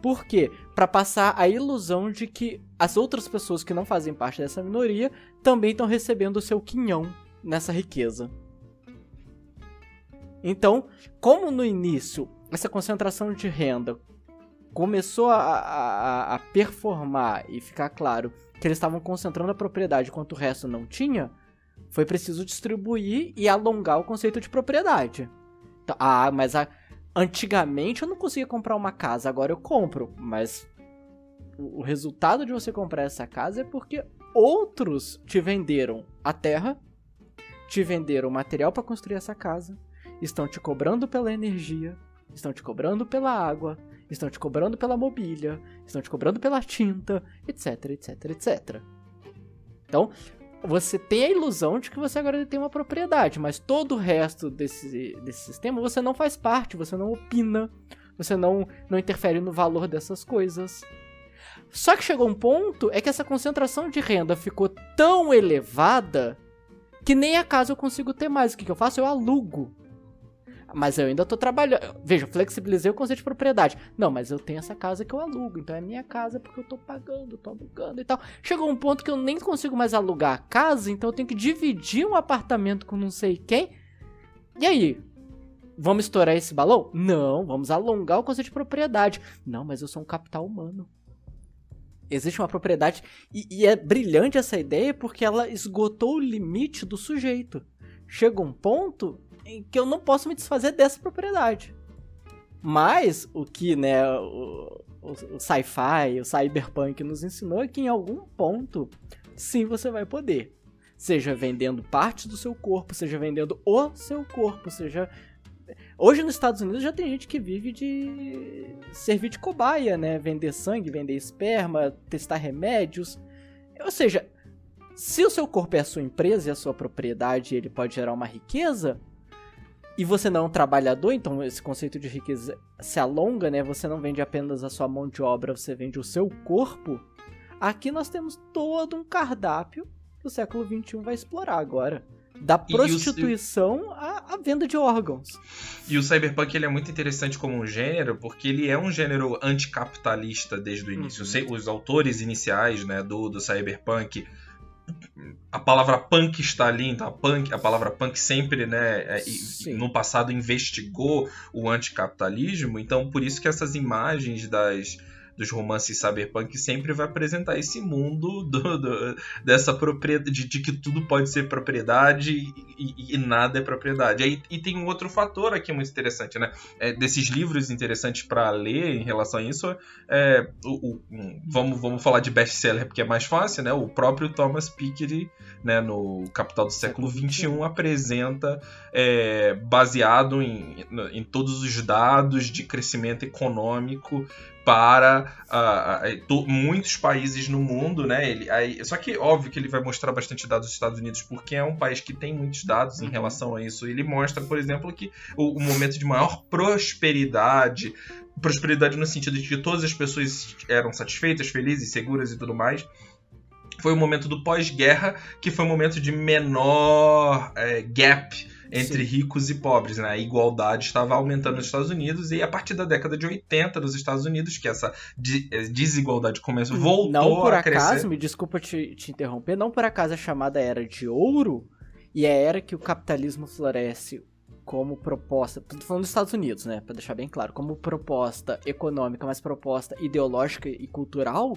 B: Por quê? Para passar a ilusão de que as outras pessoas que não fazem parte dessa minoria também estão recebendo o seu quinhão nessa riqueza. Então, como no início essa concentração de renda começou a, a, a performar e ficar claro que eles estavam concentrando a propriedade enquanto o resto não tinha, foi preciso distribuir e alongar o conceito de propriedade. Então, ah, mas a, Antigamente eu não conseguia comprar uma casa, agora eu compro, mas o resultado de você comprar essa casa é porque outros te venderam a terra, te venderam o material para construir essa casa, estão te cobrando pela energia, estão te cobrando pela água, estão te cobrando pela mobília, estão te cobrando pela tinta, etc, etc, etc. Então, você tem a ilusão de que você agora tem uma propriedade, mas todo o resto desse, desse sistema você não faz parte, você não opina, você não, não interfere no valor dessas coisas. Só que chegou um ponto é que essa concentração de renda ficou tão elevada Que nem a casa eu consigo ter mais. O que, que eu faço? Eu alugo. Mas eu ainda tô trabalhando. Veja, flexibilizei o conceito de propriedade. Não, mas eu tenho essa casa que eu alugo. Então é minha casa porque eu tô pagando, tô alugando e tal. Chegou um ponto que eu nem consigo mais alugar a casa, então eu tenho que dividir um apartamento com não sei quem. E aí? Vamos estourar esse balão? Não, vamos alongar o conceito de propriedade. Não, mas eu sou um capital humano. Existe uma propriedade. E, e é brilhante essa ideia porque ela esgotou o limite do sujeito. Chega um ponto que eu não posso me desfazer dessa propriedade. Mas o que, né, o, o, sci-fi, o cyberpunk nos ensinou é que em algum ponto, sim, você vai poder. Seja vendendo parte do seu corpo, seja vendendo o seu corpo, seja. Hoje nos Estados Unidos já tem gente que vive de servir de cobaia, né? Vender sangue, vender esperma, testar remédios. Ou seja, se o seu corpo é a sua empresa e a sua propriedade, ele pode gerar uma riqueza, e você não é um trabalhador, então esse conceito de riqueza se alonga, né? Você não vende apenas a sua mão de obra, você vende o seu corpo. Aqui nós temos todo um cardápio que o século XXI vai explorar agora. Da prostituição à, venda de órgãos.
A: E o cyberpunk ele é muito interessante como um gênero, porque ele é um gênero anticapitalista desde o início. Uhum. Os autores iniciais né, do, do cyberpunk a palavra punk está ali, então a, punk, a palavra punk sempre, né, é, no passado investigou o anticapitalismo, então por isso que essas imagens das dos romances cyberpunk sempre vai apresentar esse mundo do, do, dessa propriedade, de, de, que tudo pode ser propriedade e, e nada é propriedade. E, e, tem um outro fator aqui muito interessante, né? É, desses livros interessantes para ler em relação a isso, é, o, o, vamos, vamos falar de best-seller porque é mais fácil, né? O próprio Thomas Piketty, né, no Capital do Século XXI, apresenta, é, baseado em, em todos os dados de crescimento econômico para uh, uh, to, muitos países no mundo, né? Ele, aí, só que óbvio que ele vai mostrar bastante dados dos Estados Unidos, porque é um país que tem muitos dados em uhum. relação a isso. Ele mostra, por exemplo, que o, o momento de maior prosperidade, prosperidade no sentido de que todas as pessoas eram satisfeitas, felizes, seguras e tudo mais, foi o momento do pós-guerra, que foi o momento de menor é, gap entre Sim. ricos e pobres, né? A igualdade estava aumentando nos Estados Unidos e a partir da década de 80 nos Estados Unidos que essa eh, desigualdade começou hum, voltou
B: não por
A: a
B: acaso,
A: crescer.
B: me desculpa te, te interromper, não por acaso é chamada era de ouro e é a era que o capitalismo floresce como proposta, tô falando dos Estados Unidos, né, para deixar bem claro, como proposta econômica, mas proposta ideológica e cultural,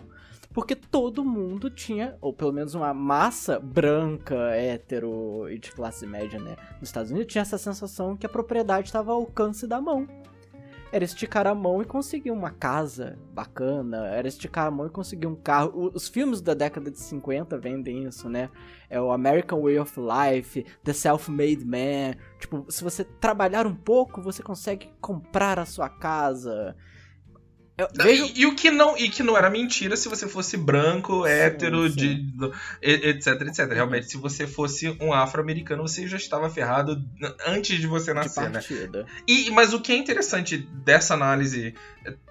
B: porque todo mundo tinha, ou pelo menos uma massa branca, hétero e de classe média, né, nos Estados Unidos, tinha essa sensação que a propriedade estava ao alcance da mão. Era esticar a mão e conseguir uma casa bacana, era esticar a mão e conseguir um carro. Os filmes da década de 50 vendem isso, né? É o American Way of Life, The Self-Made Man. Tipo, se você trabalhar um pouco, você consegue comprar a sua casa.
A: Vejo... E, e, o que não e que não era mentira se você fosse branco, hétero, sim, sim. De, etc, etc. Realmente, se você fosse um afro-americano, você já estava ferrado antes de você nascer, de né? E, mas o que é interessante dessa análise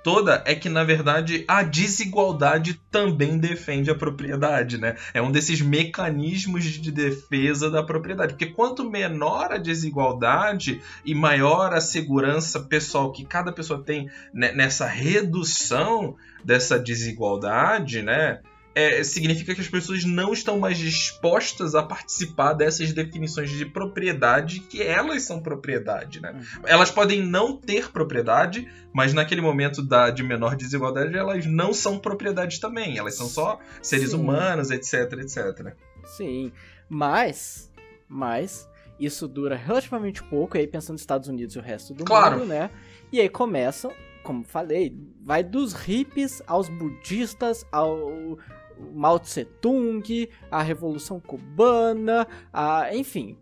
A: toda é que, na verdade, a desigualdade também defende a propriedade, né? É um desses mecanismos de defesa da propriedade. Porque quanto menor a desigualdade e maior a segurança pessoal que cada pessoa tem nessa redução dessa desigualdade, né? É, significa que as pessoas não estão mais dispostas a participar dessas definições de propriedade que elas são propriedade, né? Uhum. Elas podem não ter propriedade, mas naquele momento da, de menor desigualdade elas não são propriedade também, elas são só seres Sim. humanos, etc, etc.
B: Sim, mas, mas isso dura relativamente pouco, aí pensando nos Estados Unidos e o resto do claro. mundo, né? E aí começam como falei, vai dos hippies aos budistas, ao Mao Tse Tung, a Revolução Cubana, a, enfim,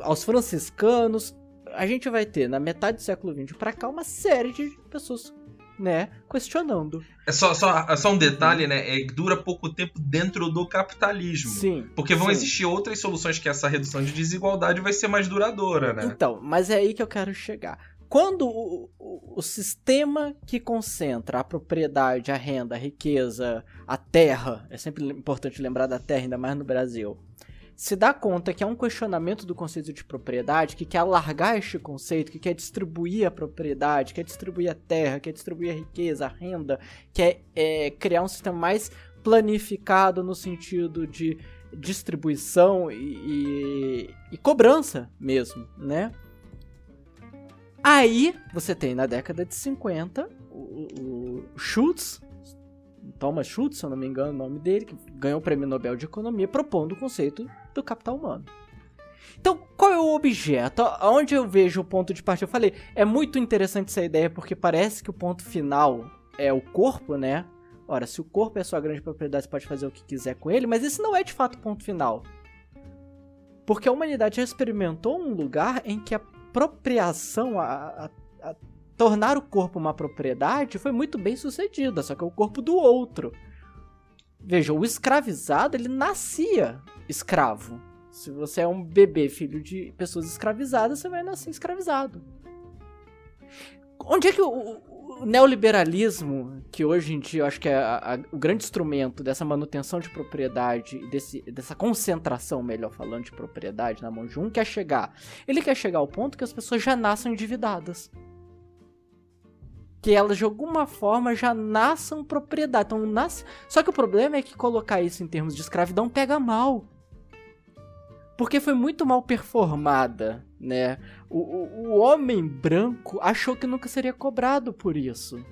B: aos franciscanos. A gente vai ter na metade do século XX para cá uma série de pessoas né, questionando.
A: É só, só, só um detalhe, né? É, dura pouco tempo dentro do capitalismo.
B: Sim.
A: Porque vão
B: sim.
A: existir outras soluções que essa redução de desigualdade vai ser mais duradoura, né?
B: Então, mas é aí que eu quero chegar. Quando o, o, sistema que concentra a propriedade, a renda, a riqueza, a terra, é sempre importante lembrar da terra, ainda mais no Brasil, se dá conta que é um questionamento do conceito de propriedade, que quer alargar este conceito, que quer distribuir a propriedade, quer distribuir a terra, quer distribuir a riqueza, a renda, quer é, criar um sistema mais planificado no sentido de distribuição e, e, e cobrança mesmo, né? Aí você tem na década de 50 o, o Schultz, Thomas Schultz, se eu não me engano o nome dele, que ganhou o prêmio Nobel de Economia propondo o conceito do capital humano. Então, qual é o objeto? Onde eu vejo o ponto de partida? Eu falei, é muito interessante essa ideia porque parece que o ponto final é o corpo, né? Ora, se o corpo é sua grande propriedade, você pode fazer o que quiser com ele, mas esse não é de fato o ponto final. Porque a humanidade já experimentou um lugar em que a apropriação, a, a, a tornar o corpo uma propriedade foi muito bem sucedida, só que é o corpo do outro. Veja, o escravizado, ele nascia escravo. Se você é um bebê filho de pessoas escravizadas, você vai nascer escravizado. Onde é que o, o neoliberalismo, que hoje em dia eu acho que é a, a, o grande instrumento dessa manutenção de propriedade, desse, dessa concentração, melhor falando, de propriedade na mão de um, quer chegar? Ele quer chegar ao ponto que as pessoas já nasçam endividadas que elas de alguma forma já nasçam propriedade. Então, nasce... Só que o problema é que colocar isso em termos de escravidão pega mal. Porque foi muito mal performada, né? O, o, o homem branco achou que nunca seria cobrado por isso.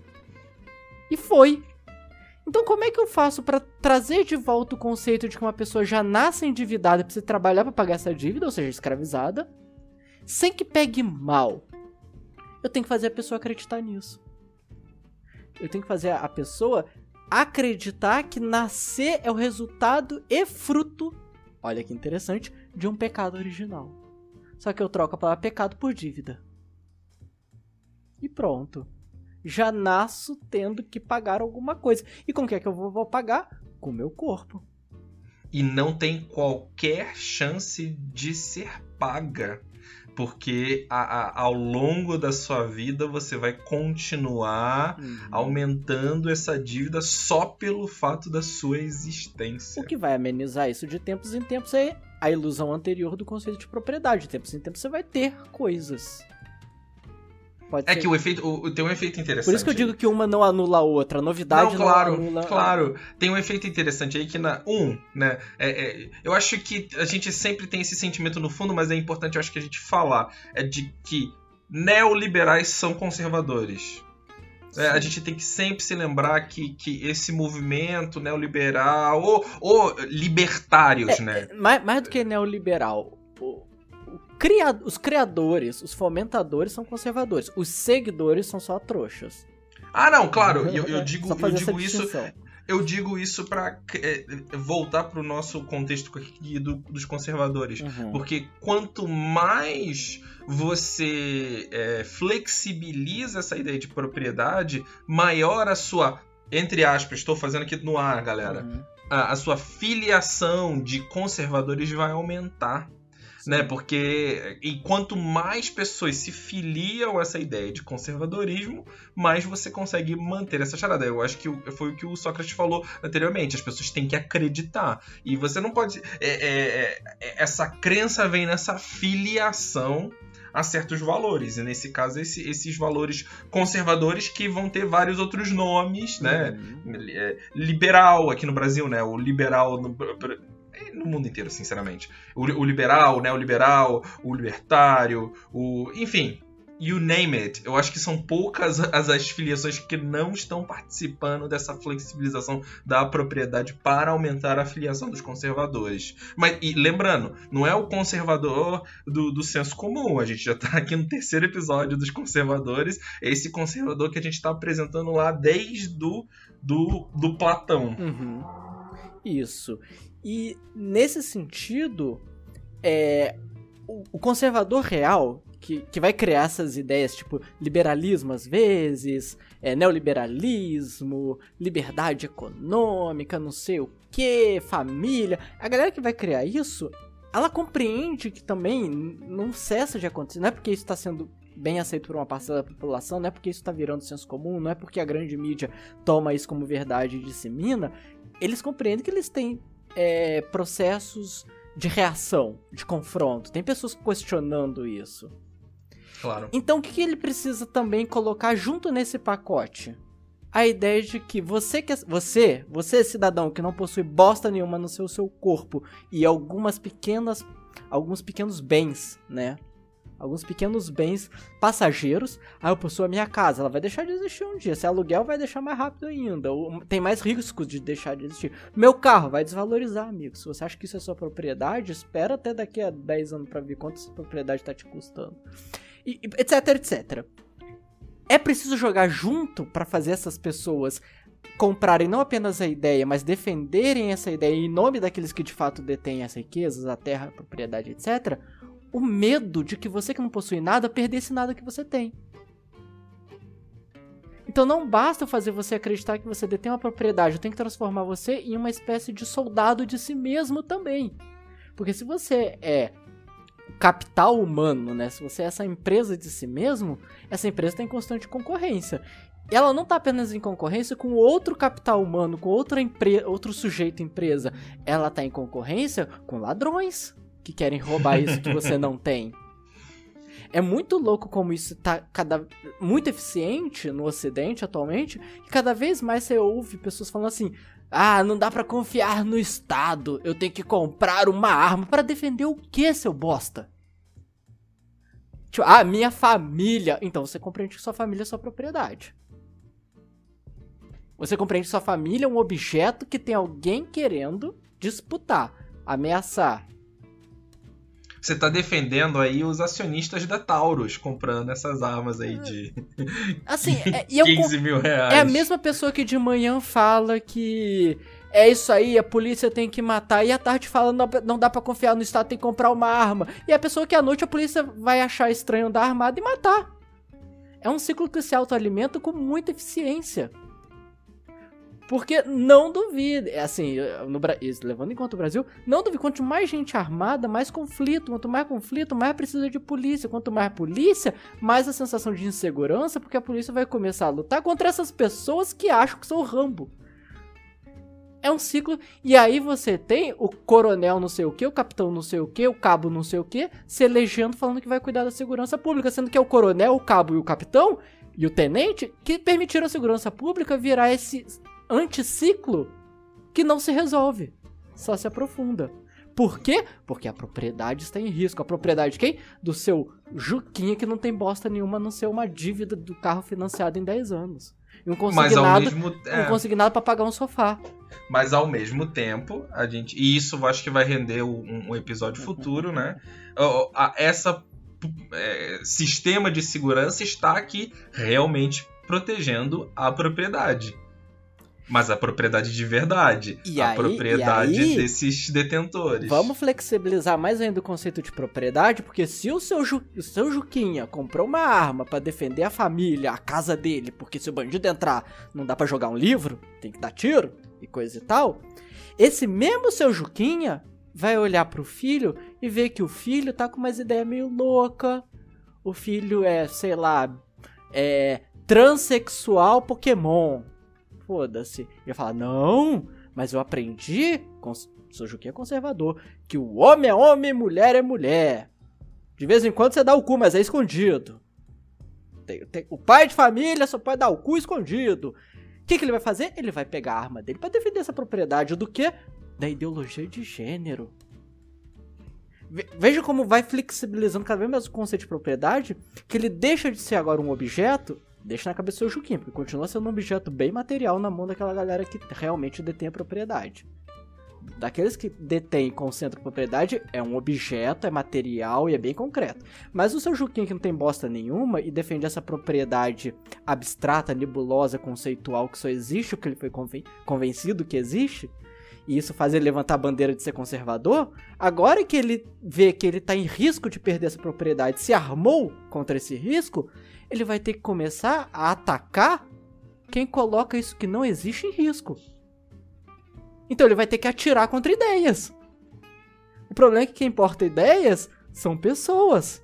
B: E foi. Então, como é que eu faço para trazer de volta o conceito de que uma pessoa já nasce endividada e precisa trabalhar para pagar essa dívida, ou seja, escravizada, sem que pegue mal? Eu tenho que fazer a pessoa acreditar nisso eu tenho que fazer a pessoa acreditar que nascer é o resultado e fruto, olha que interessante, de um pecado original. Só que eu troco a palavra pecado por dívida. E pronto. Já nasço tendo que pagar alguma coisa. E com o que é que eu vou pagar? Com o meu corpo.
A: E não tem qualquer chance de ser paga porque a, a, ao longo da sua vida você vai continuar uhum. aumentando essa dívida só pelo fato da sua existência.
B: O que vai amenizar isso de tempos em tempos é a ilusão anterior do conceito de propriedade. De tempos em tempos você vai ter coisas.
A: Pode é ser. que o efeito o, tem um efeito interessante.
B: Por isso que eu digo que uma não anula a outra. A novidade não,
A: claro,
B: não anula.
A: Claro, tem um efeito interessante aí que na um, né? É, é, eu acho que a gente sempre tem esse sentimento no fundo, mas é importante eu acho que a gente falar é de que neoliberais são conservadores. É, a gente tem que sempre se lembrar que, que esse movimento neoliberal ou, ou libertários,
B: é,
A: né?
B: É, mais, mais do que neoliberal, cria os criadores, os fomentadores são conservadores. Os seguidores são só trouxas.
A: Ah, não, claro. Eu, eu digo, [laughs] eu digo isso. Eu digo isso para é, voltar para o nosso contexto aqui do, dos conservadores. Uhum. Porque quanto mais você é, flexibiliza essa ideia de propriedade, maior a sua. Entre aspas, estou fazendo aqui no ar, galera. Uhum. A, a sua filiação de conservadores vai aumentar né? Porque e quanto mais pessoas se filiam a essa ideia de conservadorismo, mais você consegue manter essa charada. Eu acho que foi o que o Sócrates falou anteriormente. As pessoas têm que acreditar e você não pode. É, é, é, essa crença vem nessa filiação a certos valores. E nesse caso, esse, esses valores conservadores que vão ter vários outros nomes, né? Uhum. É, liberal aqui no Brasil, né? O liberal no, no mundo inteiro, sinceramente. O, o liberal, o neoliberal, o libertário, o. Enfim, you name it. Eu acho que são poucas as, as filiações que não estão participando dessa flexibilização da propriedade para aumentar a filiação dos conservadores. Mas, e lembrando, não é o conservador do, do senso comum. A gente já está aqui no terceiro episódio dos conservadores. É esse conservador que a gente está apresentando lá desde do, do, do Platão.
B: Uhum. Isso. E nesse sentido, é, o, o conservador real, que, que vai criar essas ideias, tipo liberalismo às vezes, é, neoliberalismo, liberdade econômica, não sei o que, família. A galera que vai criar isso, ela compreende que também não cessa de acontecer. Não é porque isso está sendo bem aceito por uma parcela da população, não é porque isso está virando senso comum, não é porque a grande mídia toma isso como verdade e dissemina. Eles compreendem que eles têm é, processos de reação, de confronto. Tem pessoas questionando isso.
A: Claro.
B: Então o que, ele precisa também colocar junto nesse pacote? A ideia de que você que você, você cidadão que não possui bosta nenhuma no seu, seu corpo e algumas pequenas alguns pequenos bens, né? Alguns pequenos bens passageiros. Ah, eu possuo a minha casa, ela vai deixar de existir um dia. Se é aluguel, vai deixar mais rápido ainda. Tem mais riscos de deixar de existir. Meu carro vai desvalorizar, amigo. Se você acha que isso é sua propriedade, espera até daqui a 10 anos para ver quanto essa propriedade tá te custando e, etc, etc. É preciso jogar junto para fazer essas pessoas comprarem não apenas a ideia, mas defenderem essa ideia em nome daqueles que de fato detêm as riquezas, a terra, a propriedade, etc. O medo de que você que não possui nada perdesse nada que você tem. Então não basta fazer você acreditar que você detém uma propriedade, eu tenho que transformar você em uma espécie de soldado de si mesmo também. Porque se você é capital humano, né? Se você é essa empresa de si mesmo, essa empresa está em constante concorrência. Ela não está apenas em concorrência com outro capital humano, com outra empresa, outro sujeito empresa. Ela está em concorrência com ladrões que querem roubar isso que você não tem. É muito louco como isso está cada muito eficiente no ocidente atualmente, e cada vez mais você ouve pessoas falando assim: "Ah, não dá para confiar no estado. Eu tenho que comprar uma arma para defender o que, seu bosta?" Tipo, ah, minha família. Então você compreende que sua família é sua propriedade. Você compreende que sua família é um objeto que tem alguém querendo disputar, ameaçar.
A: Você tá defendendo aí os acionistas da Taurus comprando essas armas aí de [laughs]
B: assim, [laughs]
A: é, 15
B: eu,
A: mil reais.
B: É a mesma pessoa que de manhã fala que é isso aí, a polícia tem que matar. E à tarde fala, não, não dá para confiar no Estado, tem que comprar uma arma. E a pessoa que à noite a polícia vai achar estranho andar armado e matar. É um ciclo que se autoalimenta com muita eficiência. Porque não duvide, é assim, no, levando em conta o Brasil, não duvide, quanto mais gente armada, mais conflito. Quanto mais conflito, mais precisa de polícia. Quanto mais polícia, mais a sensação de insegurança, porque a polícia vai começar a lutar contra essas pessoas que acham que são Rambo. É um ciclo, e aí você tem o coronel não sei o que, o capitão não sei o que, o cabo não sei o que, se elegendo falando que vai cuidar da segurança pública, sendo que é o coronel, o cabo e o capitão e o tenente que permitiram a segurança pública virar esse anticiclo que não se resolve, só se aprofunda. Por quê? Porque a propriedade está em risco. A propriedade de quem? Do seu Juquinha que não tem bosta nenhuma a não ser uma dívida do carro financiado em 10 anos. E um consignado, mesmo, é... um consignado para pagar um sofá.
A: Mas ao mesmo tempo, a gente. E isso eu acho que vai render um, um episódio futuro, né? Essa é, sistema de segurança está aqui realmente protegendo a propriedade mas a propriedade de verdade.
B: E
A: a
B: aí,
A: propriedade
B: aí,
A: desses detentores.
B: Vamos flexibilizar mais ainda o conceito de propriedade, porque se o seu, Ju, o seu Juquinha comprou uma arma para defender a família, a casa dele, porque se o bandido entrar não dá para jogar um livro, tem que dar tiro e coisa e tal, esse mesmo seu Juquinha vai olhar pro filho e ver que o filho tá com umas ideias meio louca. O filho é, sei lá, é transexual Pokémon foda-se. Ia falar, não, mas eu aprendi, com Suzuki é conservador, que o homem é homem mulher é mulher. De vez em quando você dá o cu, mas é escondido. Tem, tem, o pai de família só pode dar o cu escondido. O que, que ele vai fazer? Ele vai pegar a arma dele para defender essa propriedade do que? Da ideologia de gênero. Veja como vai flexibilizando cada vez mais o conceito de propriedade, que ele deixa de ser agora um objeto deixa na cabeça do Juquinha, porque continua sendo um objeto bem material na mão daquela galera que realmente detém a propriedade. Daqueles que detêm e concentram propriedade, é um objeto, é material e é bem concreto. Mas o seu Juquinha que não tem bosta nenhuma e defende essa propriedade abstrata, nebulosa, conceitual que só existe porque ele foi conven convencido que existe, e isso faz ele levantar a bandeira de ser conservador, agora que ele vê que ele está em risco de perder essa propriedade, se armou contra esse risco, ele vai ter que começar a atacar quem coloca isso que não existe em risco. Então ele vai ter que atirar contra ideias. O problema é que quem importa ideias são pessoas.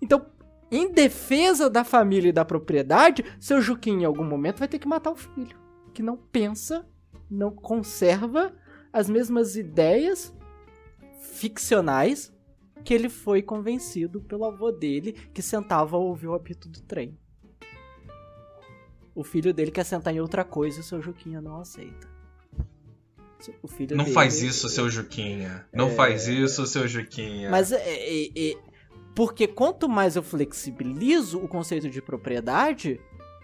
B: Então, em defesa da família e da propriedade, seu Juquinho em algum momento vai ter que matar o filho, que não pensa, não conserva as mesmas ideias ficcionais que ele foi convencido pelo avô dele que sentava a ouvir o apito do trem. O filho dele quer sentar em outra coisa e o seu Juquinha não aceita.
A: O filho não dele, faz isso, seu Juquinha. Não é... faz isso, seu Juquinha.
B: Mas é, é, é, porque quanto mais eu flexibilizo o conceito de propriedade,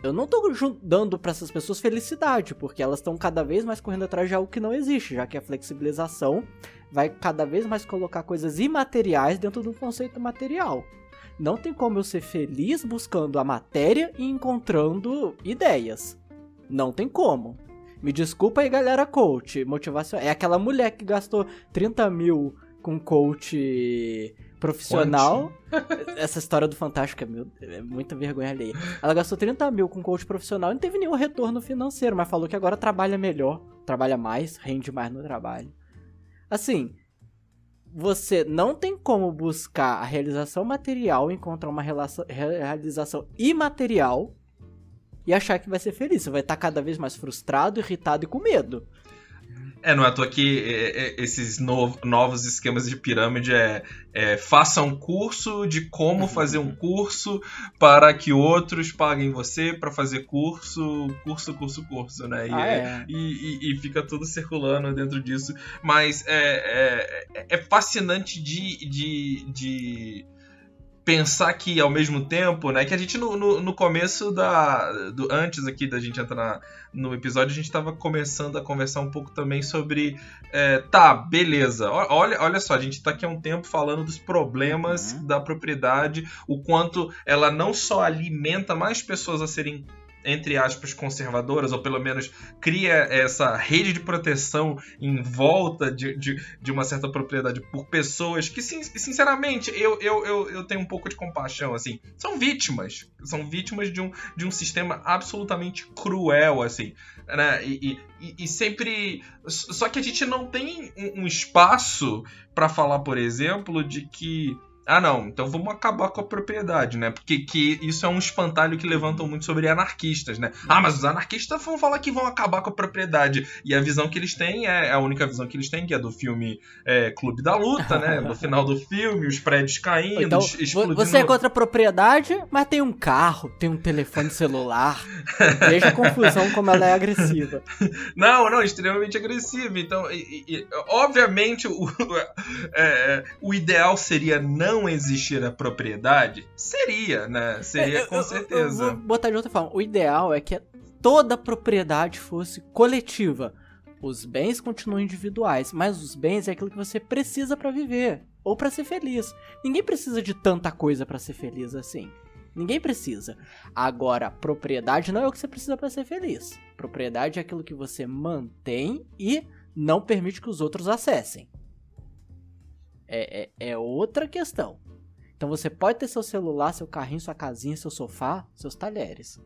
B: eu não tô dando para essas pessoas felicidade, porque elas estão cada vez mais correndo atrás de algo que não existe, já que a flexibilização vai cada vez mais colocar coisas imateriais dentro de um conceito material. Não tem como eu ser feliz buscando a matéria e encontrando ideias. Não tem como. Me desculpa aí, galera coach, motivação. É aquela mulher que gastou 30 mil com coach profissional. [laughs] Essa história do Fantástico é, meu, é muita vergonha ali. Ela gastou 30 mil com coach profissional e não teve nenhum retorno financeiro, mas falou que agora trabalha melhor, trabalha mais, rende mais no trabalho. Assim, você não tem como buscar a realização material encontrar uma relação, realização imaterial e achar que vai ser feliz. Você vai estar cada vez mais frustrado, irritado e com medo.
A: É, não é à toa que é, é, esses novos esquemas de pirâmide é, é faça um curso de como fazer um curso para que outros paguem você para fazer curso, curso, curso, curso, né? E, ah, é, e, e, e, fica tudo circulando dentro disso. Mas é, é, é fascinante de, de, de pensar que ao mesmo tempo, né? Que a gente no, no, no começo da. Do, antes aqui da gente entrar no episódio, a gente estava começando a conversar um pouco também sobre. É, tá, beleza. Olha, olha só, a gente está aqui há um tempo falando dos problemas uhum. da propriedade, o quanto ela não só alimenta mais pessoas a serem entre aspas, conservadoras, ou pelo menos cria essa rede de proteção em volta de, de, de uma certa propriedade por pessoas que, sinceramente, eu, eu, eu, eu tenho um pouco de compaixão, assim, são vítimas, são vítimas de um, de um sistema absolutamente cruel, assim, né, e, e, e sempre... Só que a gente não tem um, um espaço para falar, por exemplo, de que ah, não, então vamos acabar com a propriedade, né? Porque que isso é um espantalho que levantam muito sobre anarquistas, né? Ah, mas os anarquistas vão falar que vão acabar com a propriedade. E a visão que eles têm é, é a única visão que eles têm, que é do filme é, Clube da Luta, né? No final do filme, os prédios caindo, então, explodindo.
B: Você é contra a propriedade, mas tem um carro, tem um telefone celular. [laughs] Veja a confusão como ela é agressiva.
A: Não, não, extremamente agressiva. Então, e, e, obviamente, o, [laughs] é, o ideal seria não não existir a propriedade? Seria, né? Seria é, com eu, certeza.
B: Eu, eu vou botar de outra forma. O ideal é que toda propriedade fosse coletiva. Os bens continuam individuais, mas os bens é aquilo que você precisa para viver ou para ser feliz. Ninguém precisa de tanta coisa para ser feliz assim. Ninguém precisa. Agora, propriedade não é o que você precisa para ser feliz. Propriedade é aquilo que você mantém e não permite que os outros acessem é, é, é outra questão. Então você pode ter seu celular, seu carrinho, sua casinha, seu sofá, seus talheres.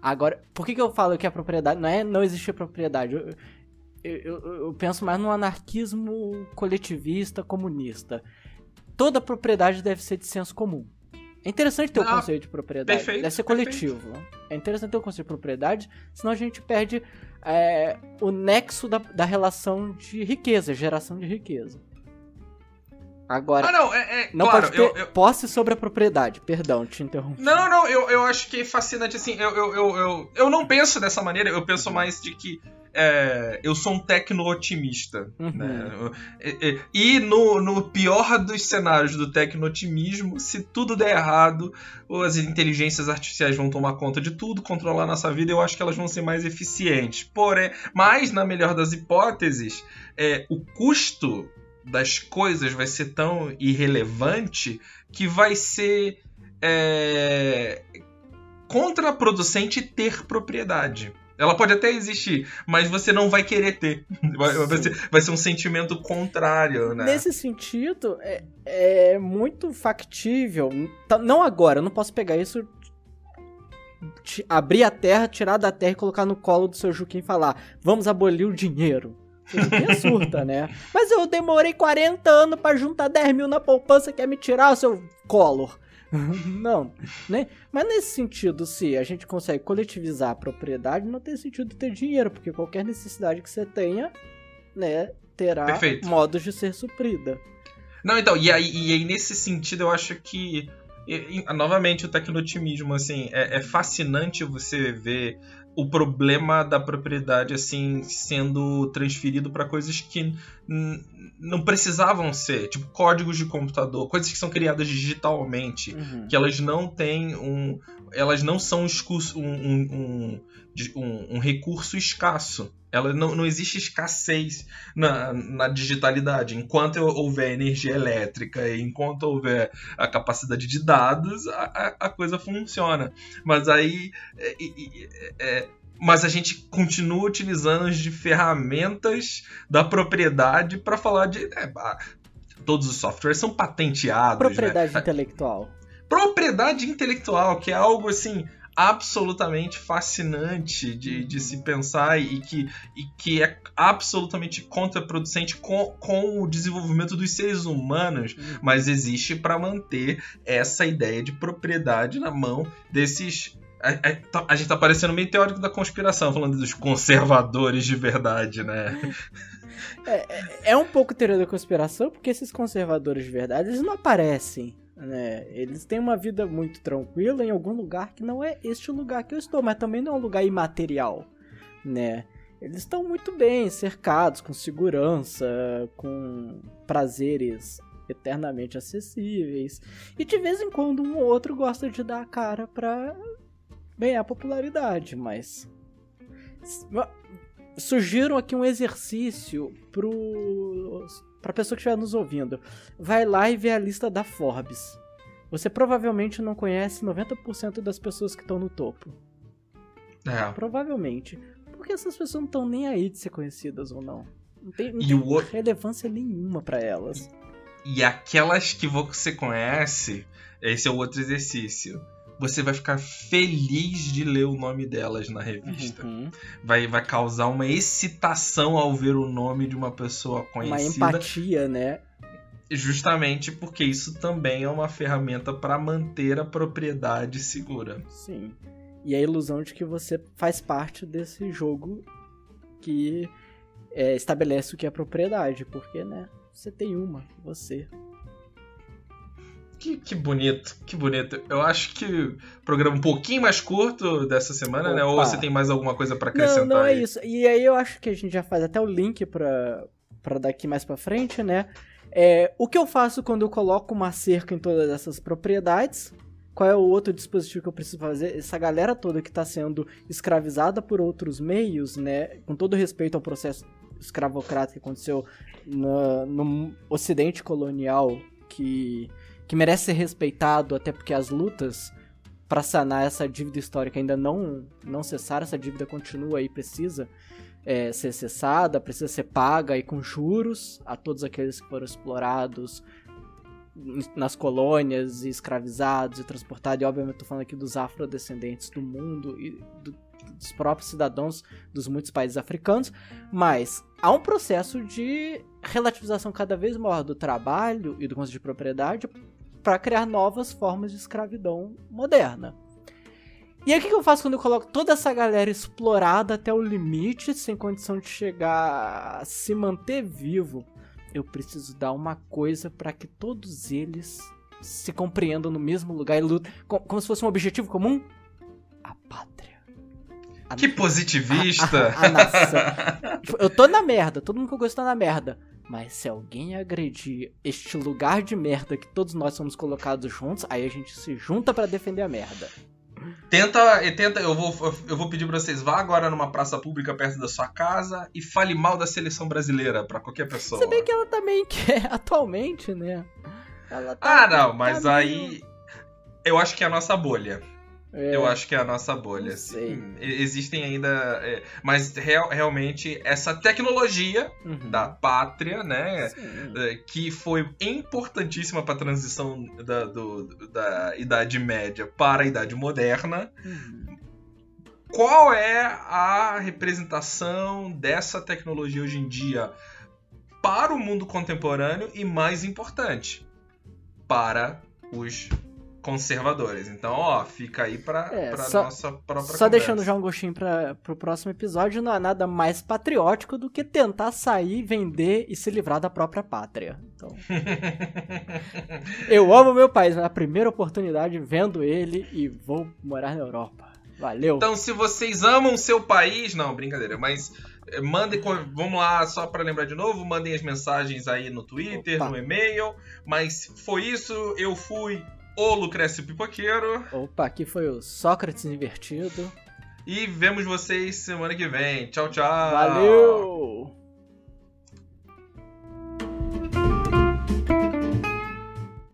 B: Agora, por que, que eu falo que a propriedade não é não existir propriedade? Eu, eu, eu, eu penso mais no anarquismo coletivista, comunista. Toda propriedade deve ser de senso comum. É interessante ter o ah, conceito de propriedade. Perfeito, deve ser coletivo. Perfeito. É interessante ter o conceito de propriedade, senão a gente perde é, o nexo da, da relação de riqueza, geração de riqueza. Agora.
A: Ah, não, é. é
B: não claro, pode ter eu, eu... posse sobre a propriedade. Perdão, te interrompi.
A: Não, não, eu, eu acho que é fascinante assim. Eu, eu, eu, eu, eu não penso dessa maneira, eu penso mais de que. É, eu sou um tecno-otimista. Uhum. Né? E, e no, no, pior dos cenários do tecno-otimismo, se tudo der errado, as inteligências artificiais vão tomar conta de tudo, controlar nossa vida, eu acho que elas vão ser mais eficientes. Porém, mas, na melhor das hipóteses, é, o custo das coisas vai ser tão irrelevante que vai ser é, contraproducente ter propriedade. Ela pode até existir, mas você não vai querer ter. [laughs] Vai, vai, ser, vai ser, um sentimento contrário, né?
B: Nesse sentido, é, é muito factível. Tá, não agora, eu não posso pegar isso abrir a terra, tirar da terra e colocar no colo do seu Juquim e falar: vamos abolir o dinheiro. Você surta, né? Mas eu demorei 40 anos para juntar 10 mil na poupança, quer me tirar o seu Collor? [laughs] não, né? Mas nesse sentido, se a gente consegue coletivizar a propriedade, não tem sentido ter dinheiro, porque qualquer necessidade que você tenha, né, terá
A: Perfeito.
B: modos de ser suprida.
A: Não, então, e aí, e aí nesse sentido eu acho que. e- e, novamente, o tecnotimismo, assim, é, é fascinante você ver o problema da propriedade, assim, sendo transferido para coisas que não precisavam ser, tipo códigos de computador, coisas que são criadas digitalmente,
B: Uhum.
A: que elas não têm um. Elas não são um, um, um- um recurso escasso. Ela não, não existe escassez na, na digitalidade. Enquanto houver energia elétrica e enquanto houver a capacidade de dados, a, a- coisa funciona. Mas aí. é, e- é, mas a gente continua utilizando de ferramentas da propriedade para falar de. é, todos os softwares são patenteados. né?
B: Propriedade intelectual.
A: propriedade intelectual, que é algo assim absolutamente fascinante de, de se pensar e que, e que é absolutamente contraproducente com, com o desenvolvimento dos seres humanos, mas existe para manter essa ideia de propriedade na mão desses. A, a- tá- a gente tá parecendo meio teórico da conspiração, falando dos conservadores de verdade, né?
B: É um pouco teoria da conspiração, porque esses conservadores de verdade, eles não aparecem, né? Eles têm uma vida muito tranquila em algum lugar que não é este lugar que eu estou, mas também não é um lugar imaterial, né? Eles estão muito bem cercados, com segurança, com prazeres eternamente acessíveis. E de vez em quando um ou outro gosta de dar a cara pra ganhar popularidade, mas sugiro aqui um exercício pro pra pessoa que estiver nos ouvindo. Vai lá e vê a lista da Forbes. Você provavelmente não conhece 90% das pessoas que estão no topo.
A: É.
B: Provavelmente. Porque essas pessoas não estão nem aí de ser conhecidas ou não. Não tem, não tem
A: outro-
B: relevância nenhuma pra elas.
A: E aquelas que você conhece, esse é o outro exercício. Você vai ficar feliz de ler o nome delas na revista.
B: Uhum.
A: Vai, vai causar uma excitação ao ver o nome de uma pessoa
B: Uma
A: conhecida.
B: empatia, né?
A: Justamente porque isso também é uma ferramenta para manter a propriedade segura.
B: Sim. E a ilusão de que você faz parte desse jogo que é, estabelece o que é propriedade, porque, né? Você tem uma, você.
A: Que, que bonito, que bonito. Eu acho que programa um pouquinho mais curto dessa semana, né? Ou
B: Opa.
A: você tem mais alguma coisa para
B: Não,
A: acrescentar?
B: não é
A: aí?
B: isso. E aí eu acho que a gente já faz até o link pra, pra daqui mais pra frente, né? É, o que eu faço quando eu coloco uma cerca em todas essas propriedades? Qual é o outro dispositivo que eu preciso fazer? Essa galera toda que está sendo escravizada por outros meios, né? Com todo respeito ao processo escravocrata que aconteceu na- no ocidente colonial, que, que merece ser respeitado, até porque as lutas para sanar essa dívida histórica ainda não, não cessaram, essa dívida continua aí, precisa é, ser cessada, precisa ser paga e com juros a todos aqueles que foram explorados nas colônias e escravizados e transportados. E obviamente tô falando aqui dos afrodescendentes do mundo e do- dos próprios cidadãos dos muitos países africanos, mas há um processo de relativização cada vez maior do trabalho e do conceito de propriedade para criar novas formas de escravidão moderna. E aí o que eu faço quando eu coloco toda essa galera explorada até o limite, sem condição de chegar a se manter vivo? Eu preciso dar uma coisa para que todos eles se compreendam no mesmo lugar e lutem co- como se fosse um objetivo comum? A pátria. A
A: Que positivista!
B: a, a nação. [laughs] Tipo, eu tô na merda, todo mundo que eu gosto tá na merda. Mas se alguém agredir este lugar de merda que todos nós somos colocados juntos, aí a gente se junta pra defender a merda.
A: Tenta, tenta, eu vou, eu vou pedir pra vocês, vá agora numa praça pública perto da sua casa e fale mal da seleção brasileira pra qualquer pessoa.
B: Se bem que ela também [laughs] quer atualmente, né? Tá-
A: Ah, não, mas
B: tá
A: aí eu acho que é a nossa bolha.
B: É,
A: Eu acho que é a nossa bolha.
B: não sei.
A: Sim, e- existem ainda, é, mas real- realmente essa tecnologia
B: uhum.
A: da pátria, né?
B: Sim.
A: é, que foi importantíssima para a transição da, do- da Idade Média para a Idade Moderna.
B: Uhum.
A: Qual é a representação dessa tecnologia hoje em dia para o mundo contemporâneo e, mais importante, para os conservadores. Então, ó, fica aí pra,
B: É,
A: pra
B: só-
A: nossa própria
B: Só
A: conversa.
B: deixando já um gostinho para pro próximo episódio, não há nada mais patriótico do que tentar sair, vender e se livrar da própria pátria. Então, [laughs] eu amo meu país, mas a primeira oportunidade vendo ele e vou morar na Europa. Valeu.
A: Então, se vocês amam seu país, não, brincadeira, mas eh, mandem, vamos lá, só pra lembrar de novo, mandem as mensagens aí no Twitter,
B: Opa.
A: no e-mail. Mas foi isso, eu fui o Lucrécio Pipoqueiro
B: Opa, aqui foi o Sócrates invertido.
A: e vemos vocês semana que vem. Tchau, tchau.
B: Valeu!